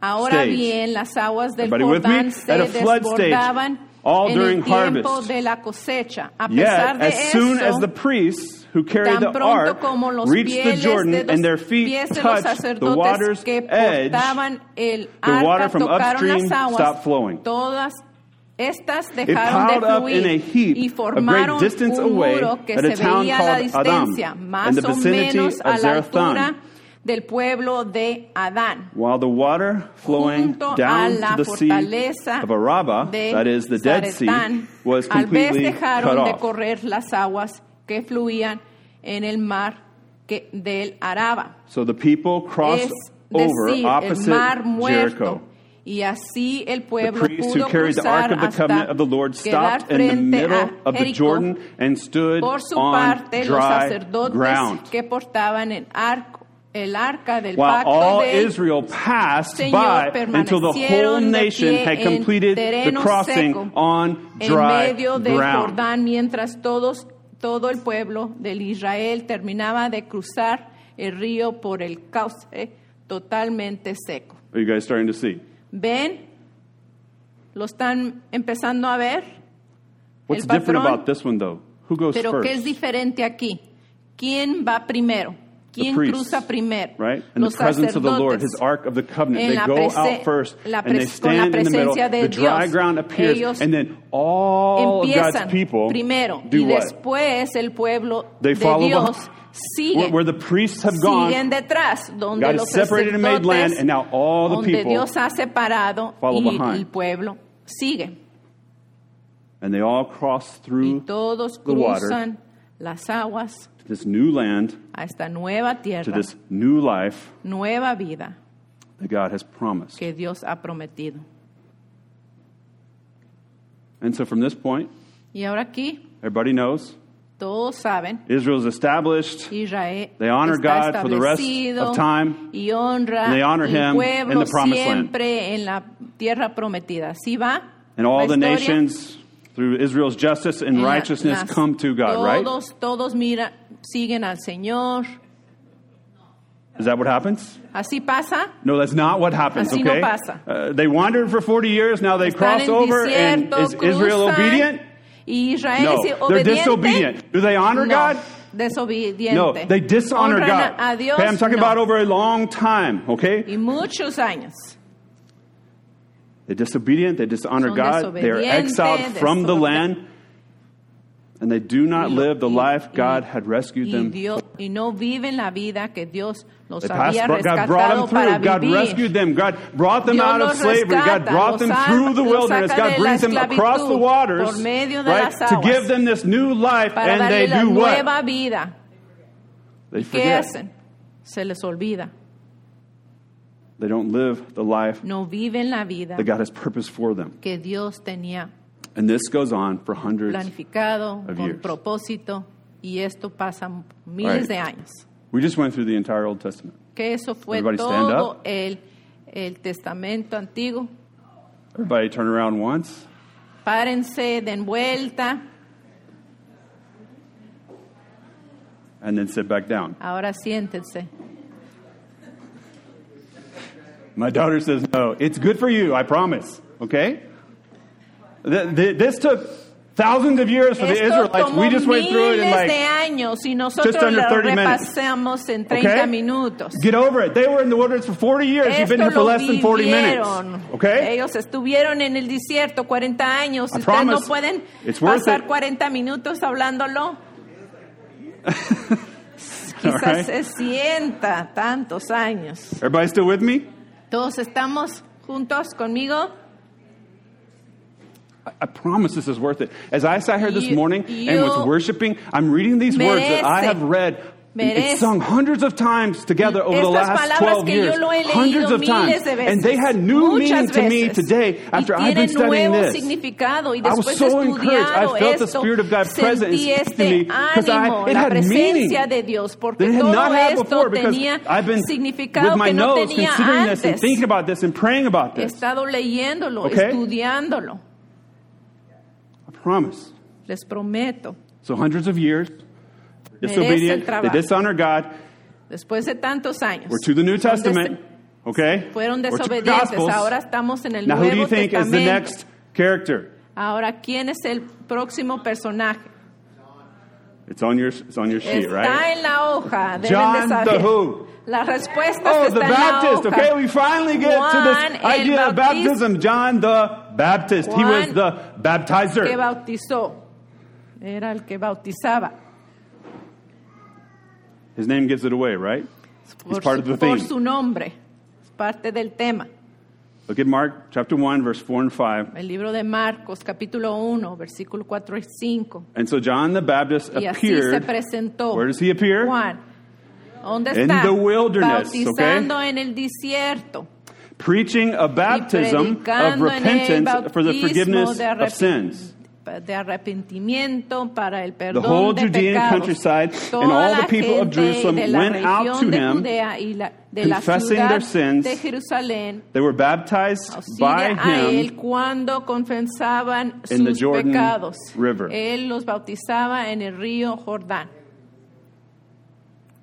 Ahora stage. bien, las aguas del Everybody with me? Jordán se At a flood stage, desbordaban all en during el tiempo harvest. de la cosecha. A Yet, de as soon as the priests who carried tan the pronto ark como los reached the pieles Jordan los and their feet pies de los touched the sacerdotes water's que edge, portaban el the water arca from tocaron upstream las aguas, stopped flowing. todas estas It dejaron de piled up in a fluir heap y a great distance un away muro que at a se town veía a la called Adam, distancia, in más the o vicinity menos a of la altura del pueblo de Adán. While the water flowing junto down to the sea of Araba, that is the Dead Sea, was completely cut dejaron de off. correr las aguas que fluían en el mar que, del Araba. So the people crossed Es over decir, el opposite mar muerto. Jericho. Y así el The pueblo priests who pudo carried the cruzar ark of the hasta covenant of the Lord quedar stopped in the frente middle a of the Jericó. Jordan and stood Por su on parte, los dry sacerdotes ground. que portaban el arco el arca del While pacto all del Israel passed Señor by until the whole permanecieron de nation pie had en completed the terreno crossing seco, on en dry medio del ground. Jordán mientras todos todo el pueblo del Israel terminaba de cruzar el río por el cauce totalmente seco. Are you guys starting to see? ¿Ven? ¿Lo están empezando a ver? What's El different patrón. about this one, though? Who goes Pero? ¿qué es diferente aquí? ¿Quién va primero? ¿Quién priests, cruza primero? Right? In Los the presence of the Lord. His ark of the covenant. They go out first and they pres- con la stand in the middle. presencia de The dry ground appears, Ellos and then all of God's people primero do y what? después el pueblo They de follow Dios behind. sigue. Where, the priests have gone, siguen detrás, donde God los has separated and made land, and now all the people Dios ha separado follow y behind. el pueblo sigue. and they all cross Y through todos the water las aguas to this new land, a esta nueva tierra, to this new life nueva vida that God has promised. que Dios ha prometido. And so from this point, Y ahora aquí everybody knows todos saben Israel is established. Israel They honor God for the rest of time, y honra and they honor Him in the promised land. siempre en la tierra prometida. ¿Sí va? And all the nations, through Israel's justice and righteousness, las- come to God, right? Todos, todos mira, siguen al Señor. Is that what happens? Así pasa. No, that's not what happens, Así no pasa. Uh, they wandered for 40 years, now they Están cross over, and desierto, is Israel obedient? Y Israel No, they're disobedient. Do they honor no, God? desobediente. No, they dishonor Honran God. Okay, I'm talking no. about over a long time, okay? Y muchos años. They're disobedient, they dishonor Son God, they are exiled from the land, and they do not Y live the y- life y- God had rescued them. Dios, y no viven la vida que Dios los They passed, había God brought them through. God vivir. rescued them. God brought them Dios out of slavery. God brought them through the wilderness. God brings them across the waters, por medio de right, to give them this new life, and they do what? vida. They forget. Se les olvida. They don't live the life No viven la vida that God has purpose for them. que Dios tenía And this goes on for hundreds. planificado, of con years. propósito, y esto pasa miles Right. de años. We just went through the entire Old Testament. Que eso fue Everybody stand todo up. el, el testamento antiguo. Everybody turn around once. Párense, den vuelta. and then sit back down. Ahora siéntense. My daughter says, No, it's good for you, I promise. Okay? Th- th- This took thousands of years for the Israelites. We just went through it in like, años y nosotros just under 30 minutes. en 30 okay? minutos. Get over it. They were in the wilderness for 40 years. You've been Esto here for less than 40 minutes. Okay? Ellos estuvieron en el desierto 40 años. I Ustedes no promise. pueden It's worth pasar it. 40 minutos hablándolo. <laughs> Quizás right? se sienta tantos años. Everybody still with me? Todos estamos juntos conmigo. I- promise this is worth it. As I sat here this morning and was worshiping, I'm reading these words that I have read it's sung hundreds of times together over the last 12 years. yo lo he leído Hundreds of times. miles de veces. And they had new meaning to me today after I've been studying this. I was so encouraged. I felt the Spirit of God present sentí me because it had meaning presencia de Dios, porque that it had not had before because I've been with my que no notes tenía considering this and thinking about this and praying about this. Okay. I promise. Les prometo. So hundreds of years, disobedient, they dishonor God. Después de tantos años. We're to the New Testament, okay? Fueron to desobedientes. Ahora estamos en el Now, who do you think is the next character? Ahora, ¿quién es el próximo personaje? It's on your, it's on your sheet, Está right? en la hoja. Deben John de saber. the who? La respuesta Oh, está the en la Baptist. hoja. Okay, we finally get to Juan this el idea of baptism. John the Baptist. He was Juan the que baptizer. bautizó. Era el que bautizaba. His name gives it away, right? He's part of the por theme. su nombre. Es parte del tema. Look at Mark chapter 1, verse 4 and 5. El libro de Marcos, capítulo 1, versículo 4 y 5. And so John the Baptist Y así se presentó. Where does he appear? Juan. ¿Dónde In está? the wilderness, Bautizando en el desierto. Preaching a baptism of predicando en el repentance for the forgiveness of sins. De arrepentimiento para el The perdón whole de Judean pecados. countryside Toda and all the people of Jerusalem went out to him, y la, confessing their sins. de Jerusalén They were baptized by sigue a él him cuando confesaban in the sus Jordan pecados. River. Él los bautizaba en el río Jordán.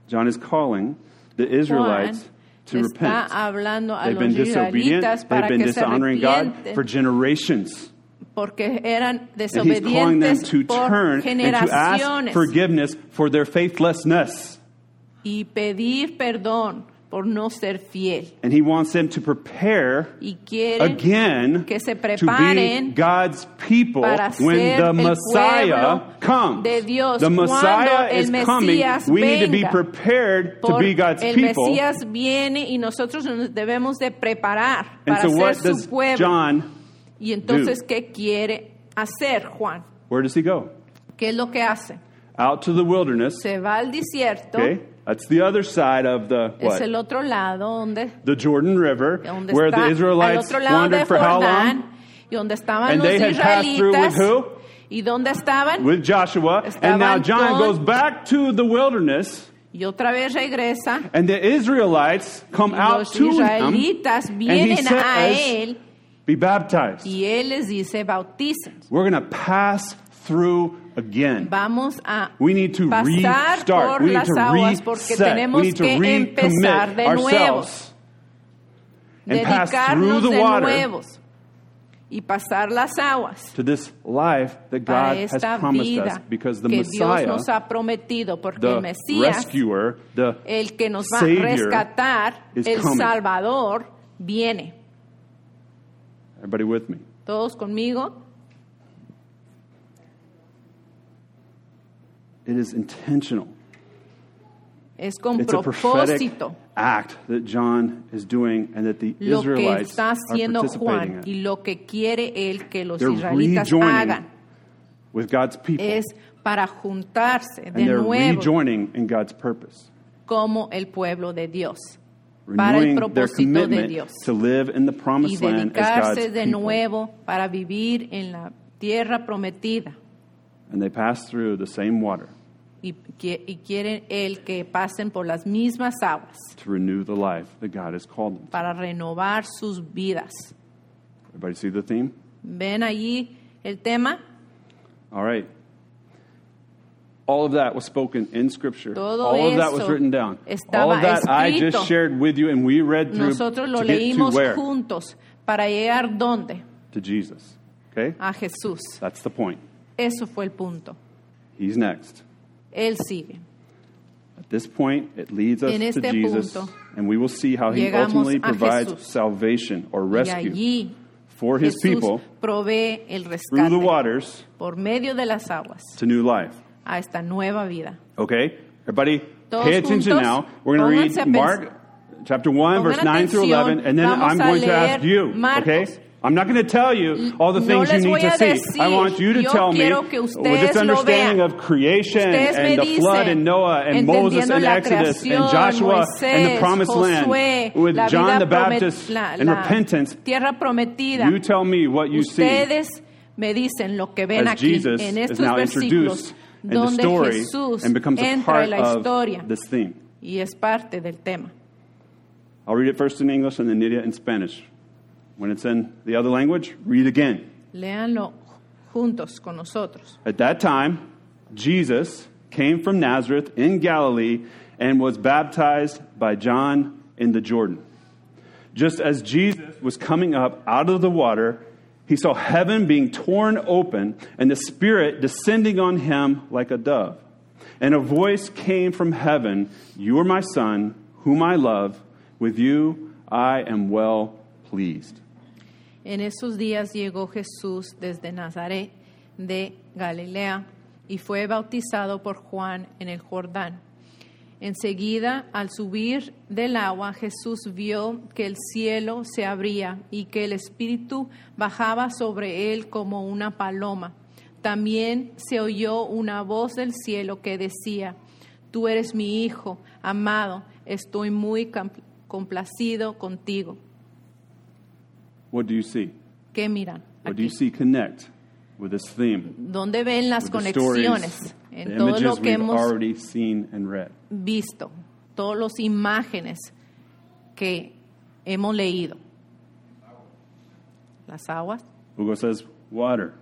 John is calling the Israelites to repent. They've been disobedient. They've been dishonoring God for generations. Porque eran And he's calling them desobedientes to por turn and to ask generaciones forgiveness for their faithlessness. y pedir perdón por no ser fiel. And he wants them to prepare Y quiere again que se to be preparen God's people para when the Messiah comes. de Dios. The Messiah Cuando is el coming. Mesías We need to be prepared to be God's el people. Mesías viene y nosotros nos debemos de preparar And para so ser what su does pueblo. John, y entonces, ¿qué quiere hacer Juan? where does he go? ¿Qué es lo que hace? Out to the wilderness. Se va al desierto, Okay? That's the other side of the es el otro lado donde, The Jordan River, donde where the Israelites wandered de for how long? y donde estaban And los they had passed through with who? ¿Y dónde estaban? With Joshua. And now John goes back to the wilderness, y otra vez regresa. and the Israelites come out to him, and he a says, él Be baptized. y él les dice. We're going to pass through again. Vamos a We need to pasar restart. por We need las to aguas porque reset. tenemos We need to que empezar de nuevo, ourselves and pass through dedicarnos the de water nuevos y pasar las aguas to this life that God has esta promised us because the que Dios Messiah, nos ha prometido, porque el the Mesías, rescuer, the el que nos va a rescatar, is el coming. Salvador, viene. Everybody with me? ¿Todos conmigo? It is intentional. Es con It's a prophetic propósito act that John is doing and that the lo que Israelites está haciendo Juan y lo que quiere él que los They're israelitas rejoining hagan with God's people. es para juntarse de and they're nuevo rejoining in God's purpose. como el pueblo de Dios, para el propósito de Dios to live in the y dedicarse de nuevo para vivir en la tierra prometida. And they pass through the same water Y, qui- y quiere él que pasen por las mismas aguas to renew the life that God has called them. para renovar sus vidas. Everybody see the theme? ¿Ven allí el tema? All right. All of that was spoken in Scripture. Todo All of that was written down. All of that I just shared with you and we read through Nosotros lo to get to where? juntos para llegar dónde? To Jesus. Okay? A Jesús. That's the point. Eso fue el punto. He's next. Él sigue. At this point, it leads us En to Jesus, punto, and we will see how he ultimately provides Jesús. salvation or rescue for his Jesús people through the waters por medio de las aguas to new life. A esta nueva vida. Okay? Everybody, Todos pay attention juntos, now. We're going to read Mark chapter 1, verse 9 through 11, and then I'm going to ask you. Marcos. Okay? I'm not going to tell you all the No things you need to see. decir. I want you to tell me with this understanding of creation and the flood and Noah and Moses and la Exodus and creación, Joshua and the Moisés, promised Josué, land with la John the Baptist promet- la- and repentance. Tierra prometida. You tell me what you see Ustedes me dicen lo que ven as aquí Jesus en is now introduced in the donde story Jesús and becomes a part of this theme. y es parte del tema. I'll read it first in English and then Nydia in Spanish. When it's in the other language, read again. Léanlo juntos con nosotros. At that time, Jesus came from Nazareth in Galilee and was baptized by John in the Jordan. Just as Jesus was coming up out of the water, he saw heaven being torn open and the Spirit descending on him like a dove. And a voice came from heaven You are my Son, whom I love. With you I am well pleased. En esos días llegó Jesús desde Nazaret de Galilea y fue bautizado por Juan en el Jordán. Enseguida, al subir del agua, Jesús vio que el cielo se abría y que el Espíritu bajaba sobre él como una paloma. También se oyó una voz del cielo que decía, Tú eres mi Hijo, amado, estoy muy compl- complacido contigo. What do you see? ¿Qué miran? What do you aquí? see connect with this theme? ¿Dónde ven las with conexiones en todo lo que hemos already seen and read. visto? Todas las imágenes que hemos leído. Las aguas. Hugo says water.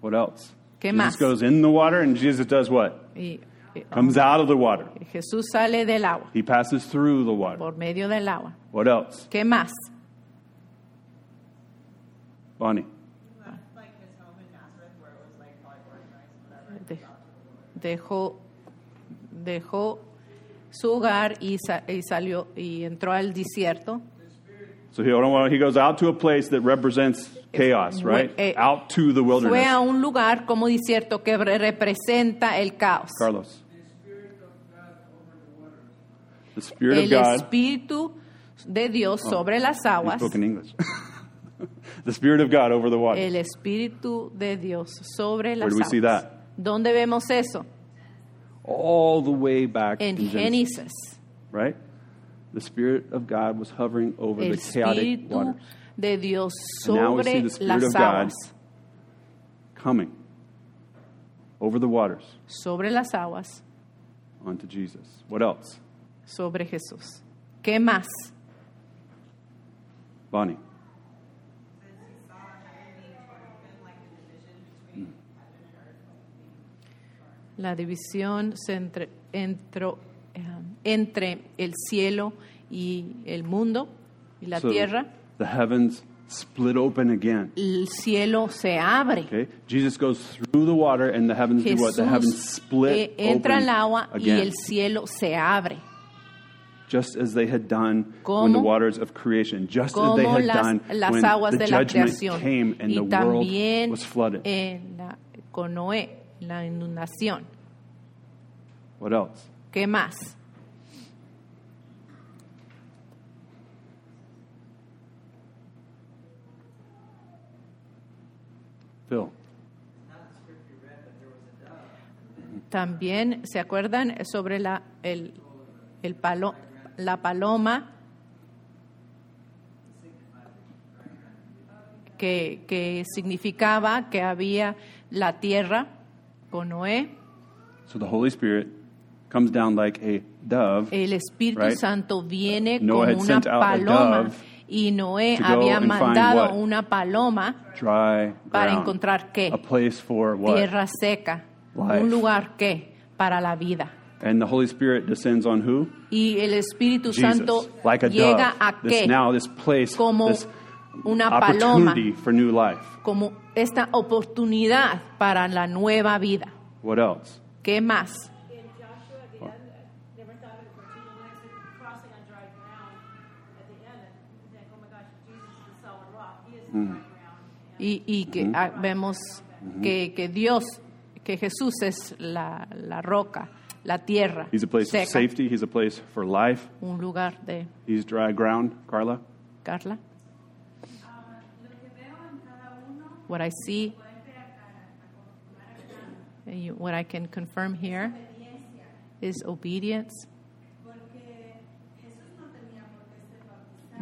What else? ¿Qué Jesus más? goes in the water and Jesus does what? Y, y- Comes out of the water. Jesús sale del agua, He passes through the water. por medio del agua. What else? ¿Qué más? Bonnie. like his home in Nazareth where it was like probably organized, whatever. De- dejó, dejó su hogar y, sa- y salió y entró al desierto. So he, goes out to a place that represents chaos, right? eh, out to the Fue wilderness. a un lugar como desierto que re- representa el caos. Carlos. The Spirit of el God. Espíritu de Dios Oh, sobre las aguas. spoke in English. <laughs> the Spirit of God over the water. El Espíritu de Dios sobre las do we aguas. see that? ¿Dónde vemos eso? All the way back in Genesis, Génesis. right? The Spirit of God was hovering over El the chaotic Espíritu waters. de Dios And now we see sobre the Spirit las of God aguas. coming over the waters Sobre las aguas, onto Jesus. What else? sobre Jesús. ¿Qué más? Bonnie. La división entre, entro- eh, entre el cielo y el mundo y la So tierra. the heavens split open again. El cielo se abre. Okay? Jesus goes through the water and the heavens do what? The heavens Jesús split eh, entra open al agua y again. el cielo se abre. just as they had done Como- when the waters of creation, just as they had las, done las when the judgment came and y the world was flooded. en la- con Noé, la inundación. What else? ¿Qué más? Phil. También, ¿se acuerdan sobre la, el, el palo, la paloma que, que significaba que había la tierra con Noé? So the Holy Spirit comes down like a dove El Espíritu Right. Santo viene Noah como una paloma y Noé había mandado una paloma dry para encontrar qué? A place for what? tierra seca, Life. un lugar que para la vida. And the Holy Spirit descends on who? Y el Espíritu Jesus. Santo like a llega dove. a This, qué? now this place, Como this una paloma, for new life. como esta oportunidad para la nueva vida. What else? ¿Qué más? In Joshua, at the end, uh, they were talking for two minutes, crossing on dry ground at the end, and think, oh my gosh, Jesus is the solid rock. He is the dry ground. Y, y que ah, vemos que, que Dios, que Jesús es la, la roca, la tierra He's a place seca, of safety. He's a place for life. un lugar de He's dry ground. Carla? Carla. What I see, and what I can confirm here is obedience.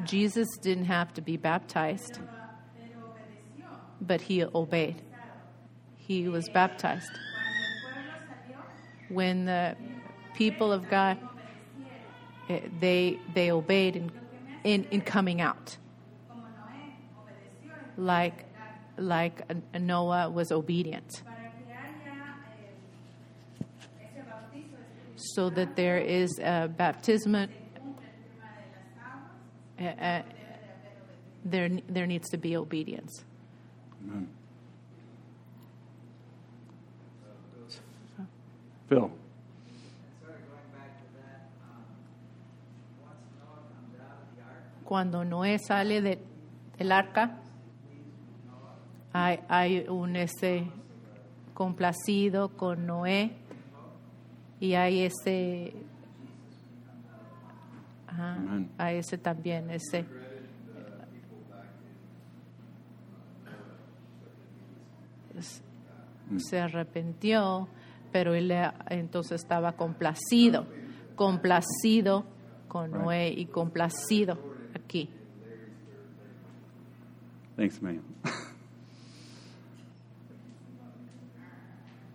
Jesus didn't have to be baptized, but he obeyed. He was baptized. When the people of God, eh, they, they obeyed in, in, in coming out. Like, like Noah was obedient. So that there is a baptism, uh, uh, there, there needs to be obedience. Amen. Phil? Sort of going back to that, once Noah comes out of the ark, Cuando Noé sale de, del arca, hay, hay un ese complacido con Noé y hay ese, ajá, hay ese también, ese. s- Se arrepintió, pero él entonces estaba complacido, complacido con. Noé y complacido aquí. Thanks, man. <laughs>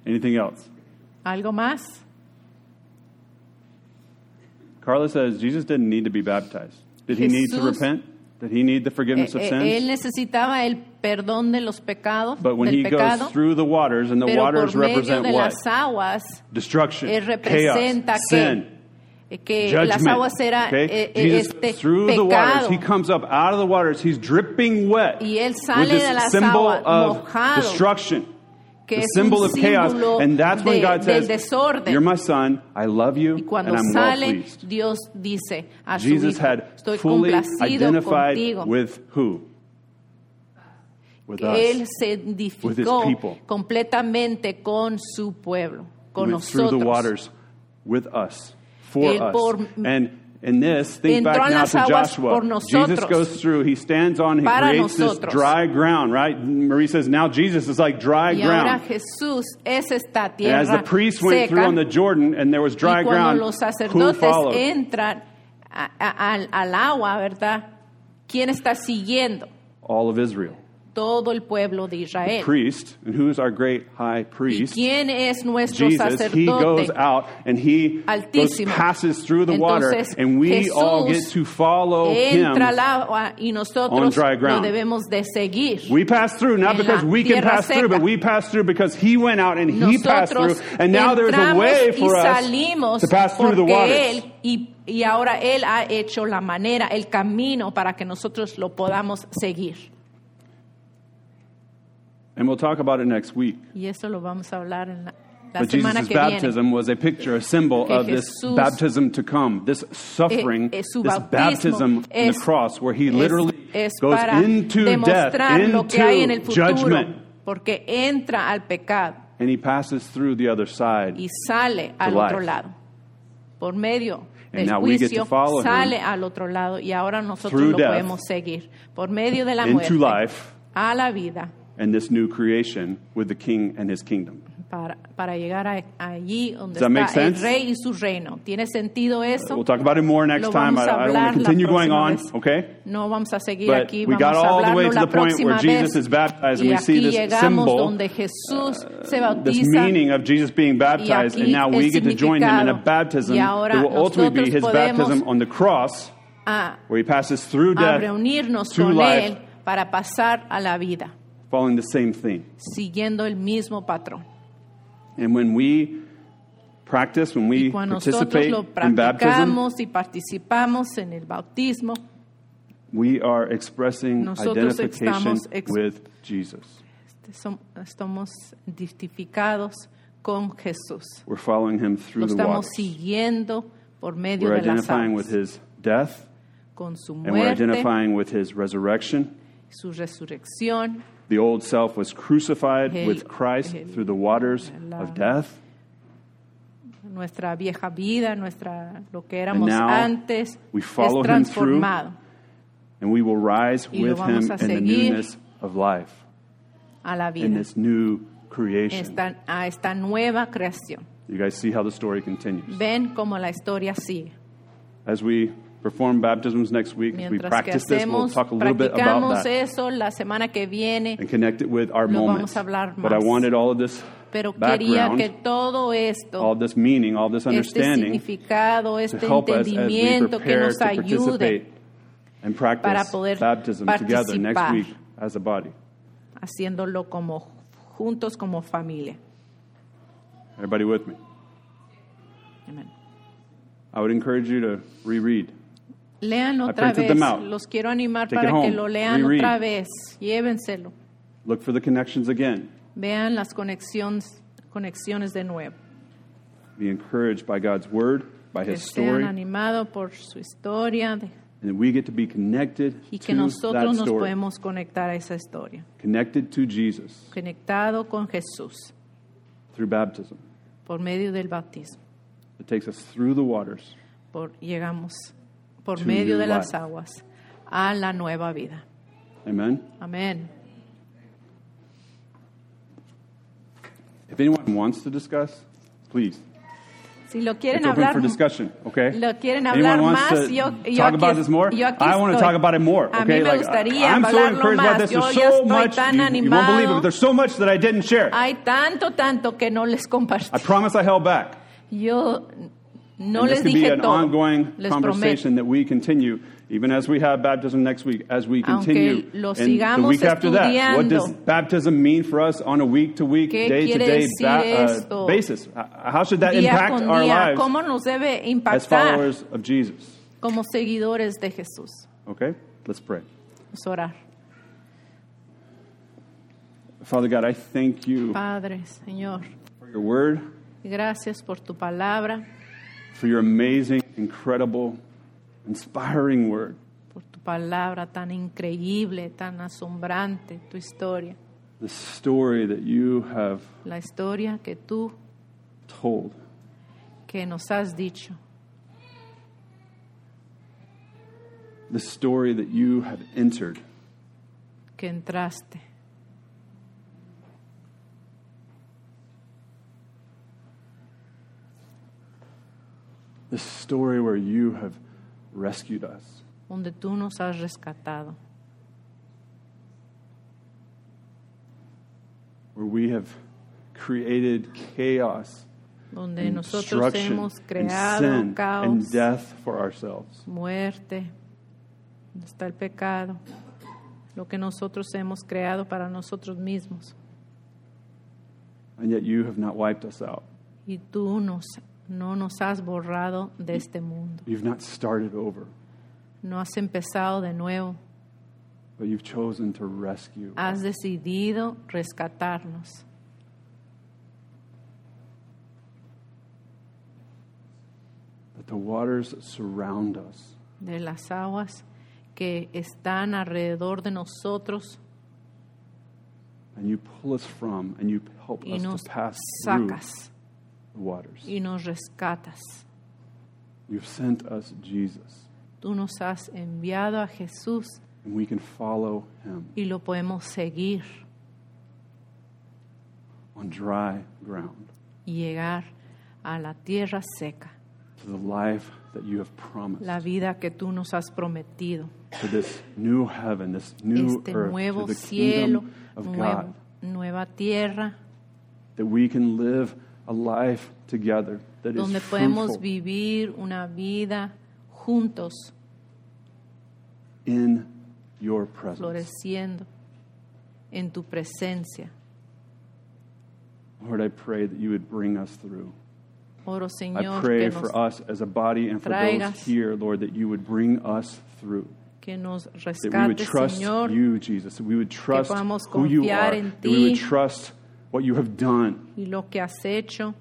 Anything else? ¿Algo más? Carla says Jesus didn't need to be baptized. Did he need to Jesús- repent? Did he need the forgiveness of Eh, eh, sins? él necesitaba el perdón de los pecados, But when del he pecado, goes through the waters, and the pero waters por medio represent de what? las aguas, Destruction, él chaos, sin, que, eh, que judgment. las aguas eran okay? eh, eh, Jesus este through the waters, pecado. he comes up out of the waters. He's dripping wet Y él with this de las symbol aguas of mojado, destruction. Que es symbol un of chaos, and that's when de- God del says, desorden. "You're my son. I love you, y cuando and I'm well pleased." Dios dice a su Jesus hijo, had estoy fully complacido identified contigo. with who? With us. él se with identificó people. completamente con su pueblo, con He went through the waters with us, for Él us. por- and in this, think entró back now to Joshua. Jesus goes through, he stands on, he creates nosotros. this dry ground, right? Marie says, now Jesus is like dry Y ahora ground. Jesús es esta And as the tierra priests went through seca. on the Jordan and there was dry ground, los who sacerdotes followed? entran a- a- al, al agua, ¿verdad? ¿Quién está siguiendo? All of Israel. Todo el pueblo de Israel. priest, and who's our great high ¿Y priest? quién es nuestro Jesus, he goes out and he goes, passes through the water, and we all get to follow him. Agua y on nosotros dry lo ground. debemos de seguir. We pass through not because we can pass through, but we pass through because he went out and he passed through, and now there's a way for us to pass through the waters. Y, y ahora Él ha hecho la manera, el camino para que nosotros lo podamos seguir. And we'll talk about it next week. Y eso lo vamos a hablar en la, la But semana Jesus' que viene. baptism was a picture, a symbol of this Jesús- baptism to come, this suffering, Eh, eh, this baptism es- the cross, where he literally es goes para into death, demostrar lo que hay en el into futuro, judgment, porque entra al pecado and he passes through the other side. y sale al life. otro lado. Por medio And del now we get to juicio follow him sale al otro lado y ahora nosotros through lo death podemos seguir. Por medio de la into muerte life a la vida and this new creation with the king and his kingdom. para, para llegar a- allí donde Does that make está el sense? rey y su reino. ¿Tiene sentido eso? We'll talk about it more next Lo time. I, I don't want to continue going on, vez. okay? No vamos a seguir But aquí, we vamos got all the way to the point where Jesus is baptized and we see this symbol, donde Jesús se uh, this meaning of Jesus being baptized, and now we get to join him in a baptism that will ultimately be his baptism on the cross, a, where he passes through a death reunirnos to con life, Él para pasar a la vida, following the same theme. siguiendo el mismo patrón. And when we practice, when we Y cuando nosotros participate lo in baptism, y participamos en el bautismo, we are expressing Nosotros identification ex- with Jesus. estamos identificados con Jesús. We're following him through Lo estamos waters. siguiendo por medio We're de las identifying aguas, with his death, con su and we're identifying with his resurrection. su resurrección, The old self was crucified El- with Christ el- through the waters la- of death. nuestra vieja vida, nuestra lo que éramos now antes we es follow him through transformado And we will rise Y with him in the newness of life, a la in this new creation. esta- a esta nueva creación. You guys see how the story continues. Ven cómo la historia sigue. As we perform baptisms next week, as we Mientras que practice this, we'll talk a little bit about that eso la semana que viene, and connect it with our moments. vamos a hablar But I wanted all of this pero quería que todo esto all this meaning, all this este understanding significado, este help us as we entendimiento que prepare nos to ayude participate and para practice poder baptism together next week as a body. haciéndolo como juntos como familia. Everybody with me? Amén. I would encourage you to reread. Lean otra vez. Los quiero animar Take para que lo lean Reread. otra vez. Llévenselo. Look for the connections again. Vean las conexiones, conexiones de nuevo. Be encouraged by God's word, by Que His story, animados por su historia and we get to be connected y que to that nosotros nos story, podemos conectar a esa historia. connected to Jesus Conectado con Jesús through baptism. por medio del bautismo. It takes us through the waters Por, llegamos por medio de las aguas a la nueva vida. Amen. Amén. If anyone wants to discuss, please. Si lo quieren It's open hablar for discussion, okay? Lo quieren hablar más, yo- yo talk aquí about this more? yo aquí I want to talk about it more, A okay? mí me Like, gustaría I'm so encouraged más. about this. Yo There's so much, tan you, you won't believe it, but there's so much that I didn't share. Hay tanto, tanto que no les compartí. I promise I held back. Yo no and this les could be an todo. ongoing Les conversation prometo. that we continue, even as we have baptism next week, as we Aunque continue. lo and the week after that, what does baptism mean for us on a week to week, ¿Qué day to quiere day decir uh, esto? basis? How should that Día impact con our día, lives ¿cómo nos debe as impactar followers of Jesus? como seguidores de Jesús? Okay, let's pray. Vamos a orar. Father God, I thank you Padre, Señor, for your word, gracias por tu palabra, for your amazing, incredible, inspiring word. por tu palabra tan increíble, tan asombrante, tu historia, The story that you have la historia que tú told. que nos has dicho, The story that you have entered. que entraste. The story where you have rescued us. donde tú nos has rescatado. where we have created chaos, donde and nosotros destruction, hemos and sin, caos, and death for ourselves. muerte, está el pecado, lo que nosotros hemos creado para nosotros mismos. And yet you have not wiped us out. Y tú nos, no nos has borrado de este mundo. You've not started over, No has empezado de nuevo. but you've chosen to rescue. Has decidido rescatarnos. That the waters surround us. de las aguas que están alrededor de nosotros And you pull us from and you help y us nos to pass through sacas waters. y nos rescatas. You've sent us Jesus, Tú nos has enviado a Jesús and we can follow him y lo podemos seguir on dry ground y llegar a la tierra seca, to the life that you have promised, la vida que tú nos has prometido, to this new heaven, this new este earth, nuevo to the cielo, kingdom of nuevo- God, nueva tierra, that we can live a life together that is donde podemos fruitful vivir una vida juntos, in your presence. floreciendo en tu presencia. Lord, I pray that you would bring us through. Oro, I Señor, pray que for us as a body and for those traigas. here, Lord, that you would bring us through. que nos That we would rescate, trust Señor, you, Jesus. That we would trust podamos who you confiar are. en That we would ti. trust what you have done. y lo que has hecho,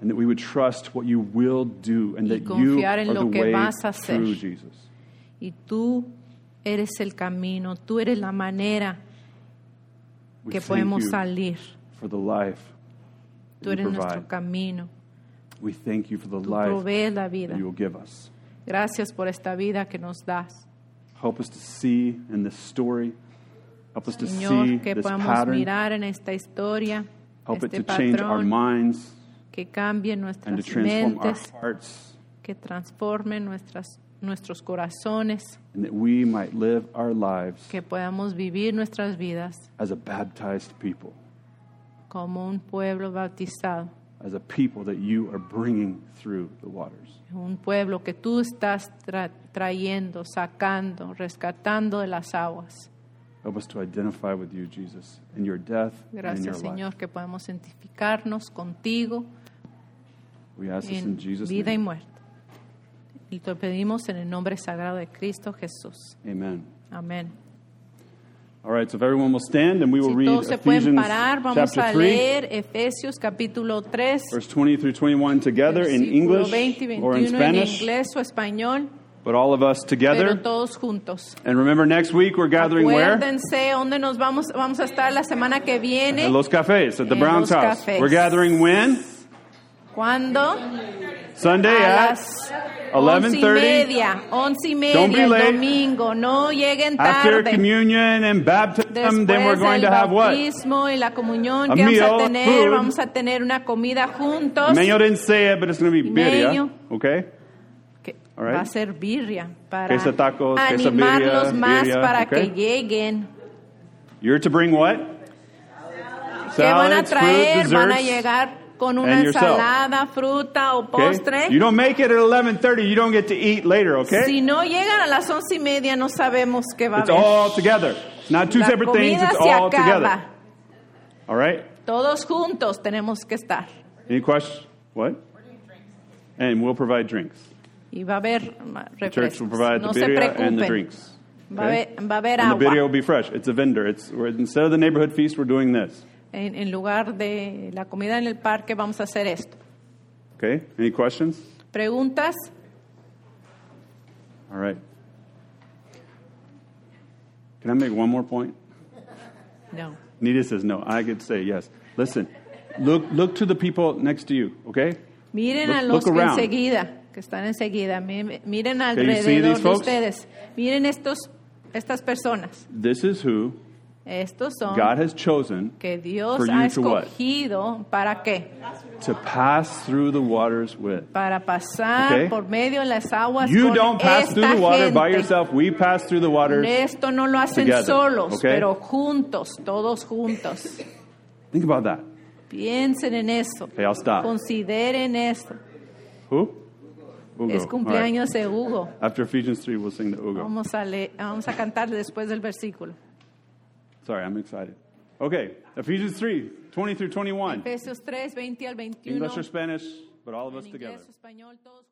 And that we would trust what you will do. And Y that you are the que way vas a hacer. through, Jesus. y tú eres el camino, tú eres la manera We que thank podemos you salir, for the life tú eres nuestro provide. camino, We thank you for the tú life provees la vida. that you will give us. Gracias por esta vida que nos das. Help us to see in this story. Help us to see Señor, que this podamos pattern. mirar en esta historia, Help it este to change our patrón, minds que cambie and to nuestras transform our mentes, hearts, que transforme nuestras, nuestros corazones, and that we might live our lives que podamos vivir nuestras vidas as a baptized people, como un pueblo bautizado, as a people that you are bringing through the waters. un pueblo que tú estás tra- trayendo, sacando, rescatando de las aguas. Help us to identify with you, Jesus, in your death and in your Gracias, life. Señor, que podemos identificarnos contigo We ask this in en Jesus' vida y name. muerte. Y te pedimos en el nombre sagrado de Cristo Jesús. Amen. Amén. All right, so if everyone will stand and we will Si read todos se pueden Ephesians parar, vamos chapter a 3, leer Efesios capítulo 3, verse 20 through 21 together in English 20 y or in 21 en Spanish, inglés o español, but all of us pero together. todos juntos. And remember, next week we're gathering where? Acuérdense dónde nos vamos, vamos a estar la semana que viene. At Los Cafes, at the Brown's house. Cafés. We're gathering when? ¿Cuándo? Sunday A at las once y 11:30 media, once y Don't be late. domingo. No lleguen after tarde. communion and baptism. Después then we're going to have what? y la comunión A que vamos a meal, tener, food. vamos a tener una comida juntos. Didn't say it, but it's going to be birria. Okay? All right. va a ser birria para tacos, animarlos birria, más birria, para okay. que lleguen. You're to bring what? ¿Qué van a Salads, fruit, traer? Van a desserts. llegar con una ensalada, fruta o Okay? postre. You don't make it at 11:30, you don't get to eat later, okay? Si no llegan a las once y media, no sabemos qué va a It's haber. all together. It's not two La separate things, it's all acaba. together. All right? Todos juntos tenemos que estar. Any questions? What? And we'll provide drinks. Y va a haber The church will refrescos. provide No the se birria and the preocupen. drinks. Va a haber, va a haber And the birria will be fresh. It's a vendor. It's instead of the neighborhood feast, we're doing this. En, en lugar de la comida en el parque, vamos a hacer esto. Okay? Any questions? ¿Preguntas? All right. Can I make one more point? No. Nita says no. I could say yes. Listen, look look to the people next to you, okay? Miren Look- a los look que around. enseguida, que están enseguida. Mi- Miren alrededor de ustedes. Miren estos, estas personas. This is who Estos son God has chosen que Dios for ha you escogido para qué? to pass through the waters with. Para pasar Okay. por medio de las aguas You con don't pass esta through the water by gente. yourself. We pass through the waters. Esto no lo hacen together, solos, okay? pero juntos, todos juntos. Think about that. Piensen en esto. Okay, I'll stop. Consideren esto. Who? Ugo. Es All right. cumpleaños de Hugo. After Ephesians 3, we'll sing the Ugo. Vamos a, le- vamos a cantar después del versículo. Sorry, I'm excited. Okay, Ephesians 3, 20 through 21. Efesios 3, 20 al 21. English or Spanish, but all of us together. español, todos.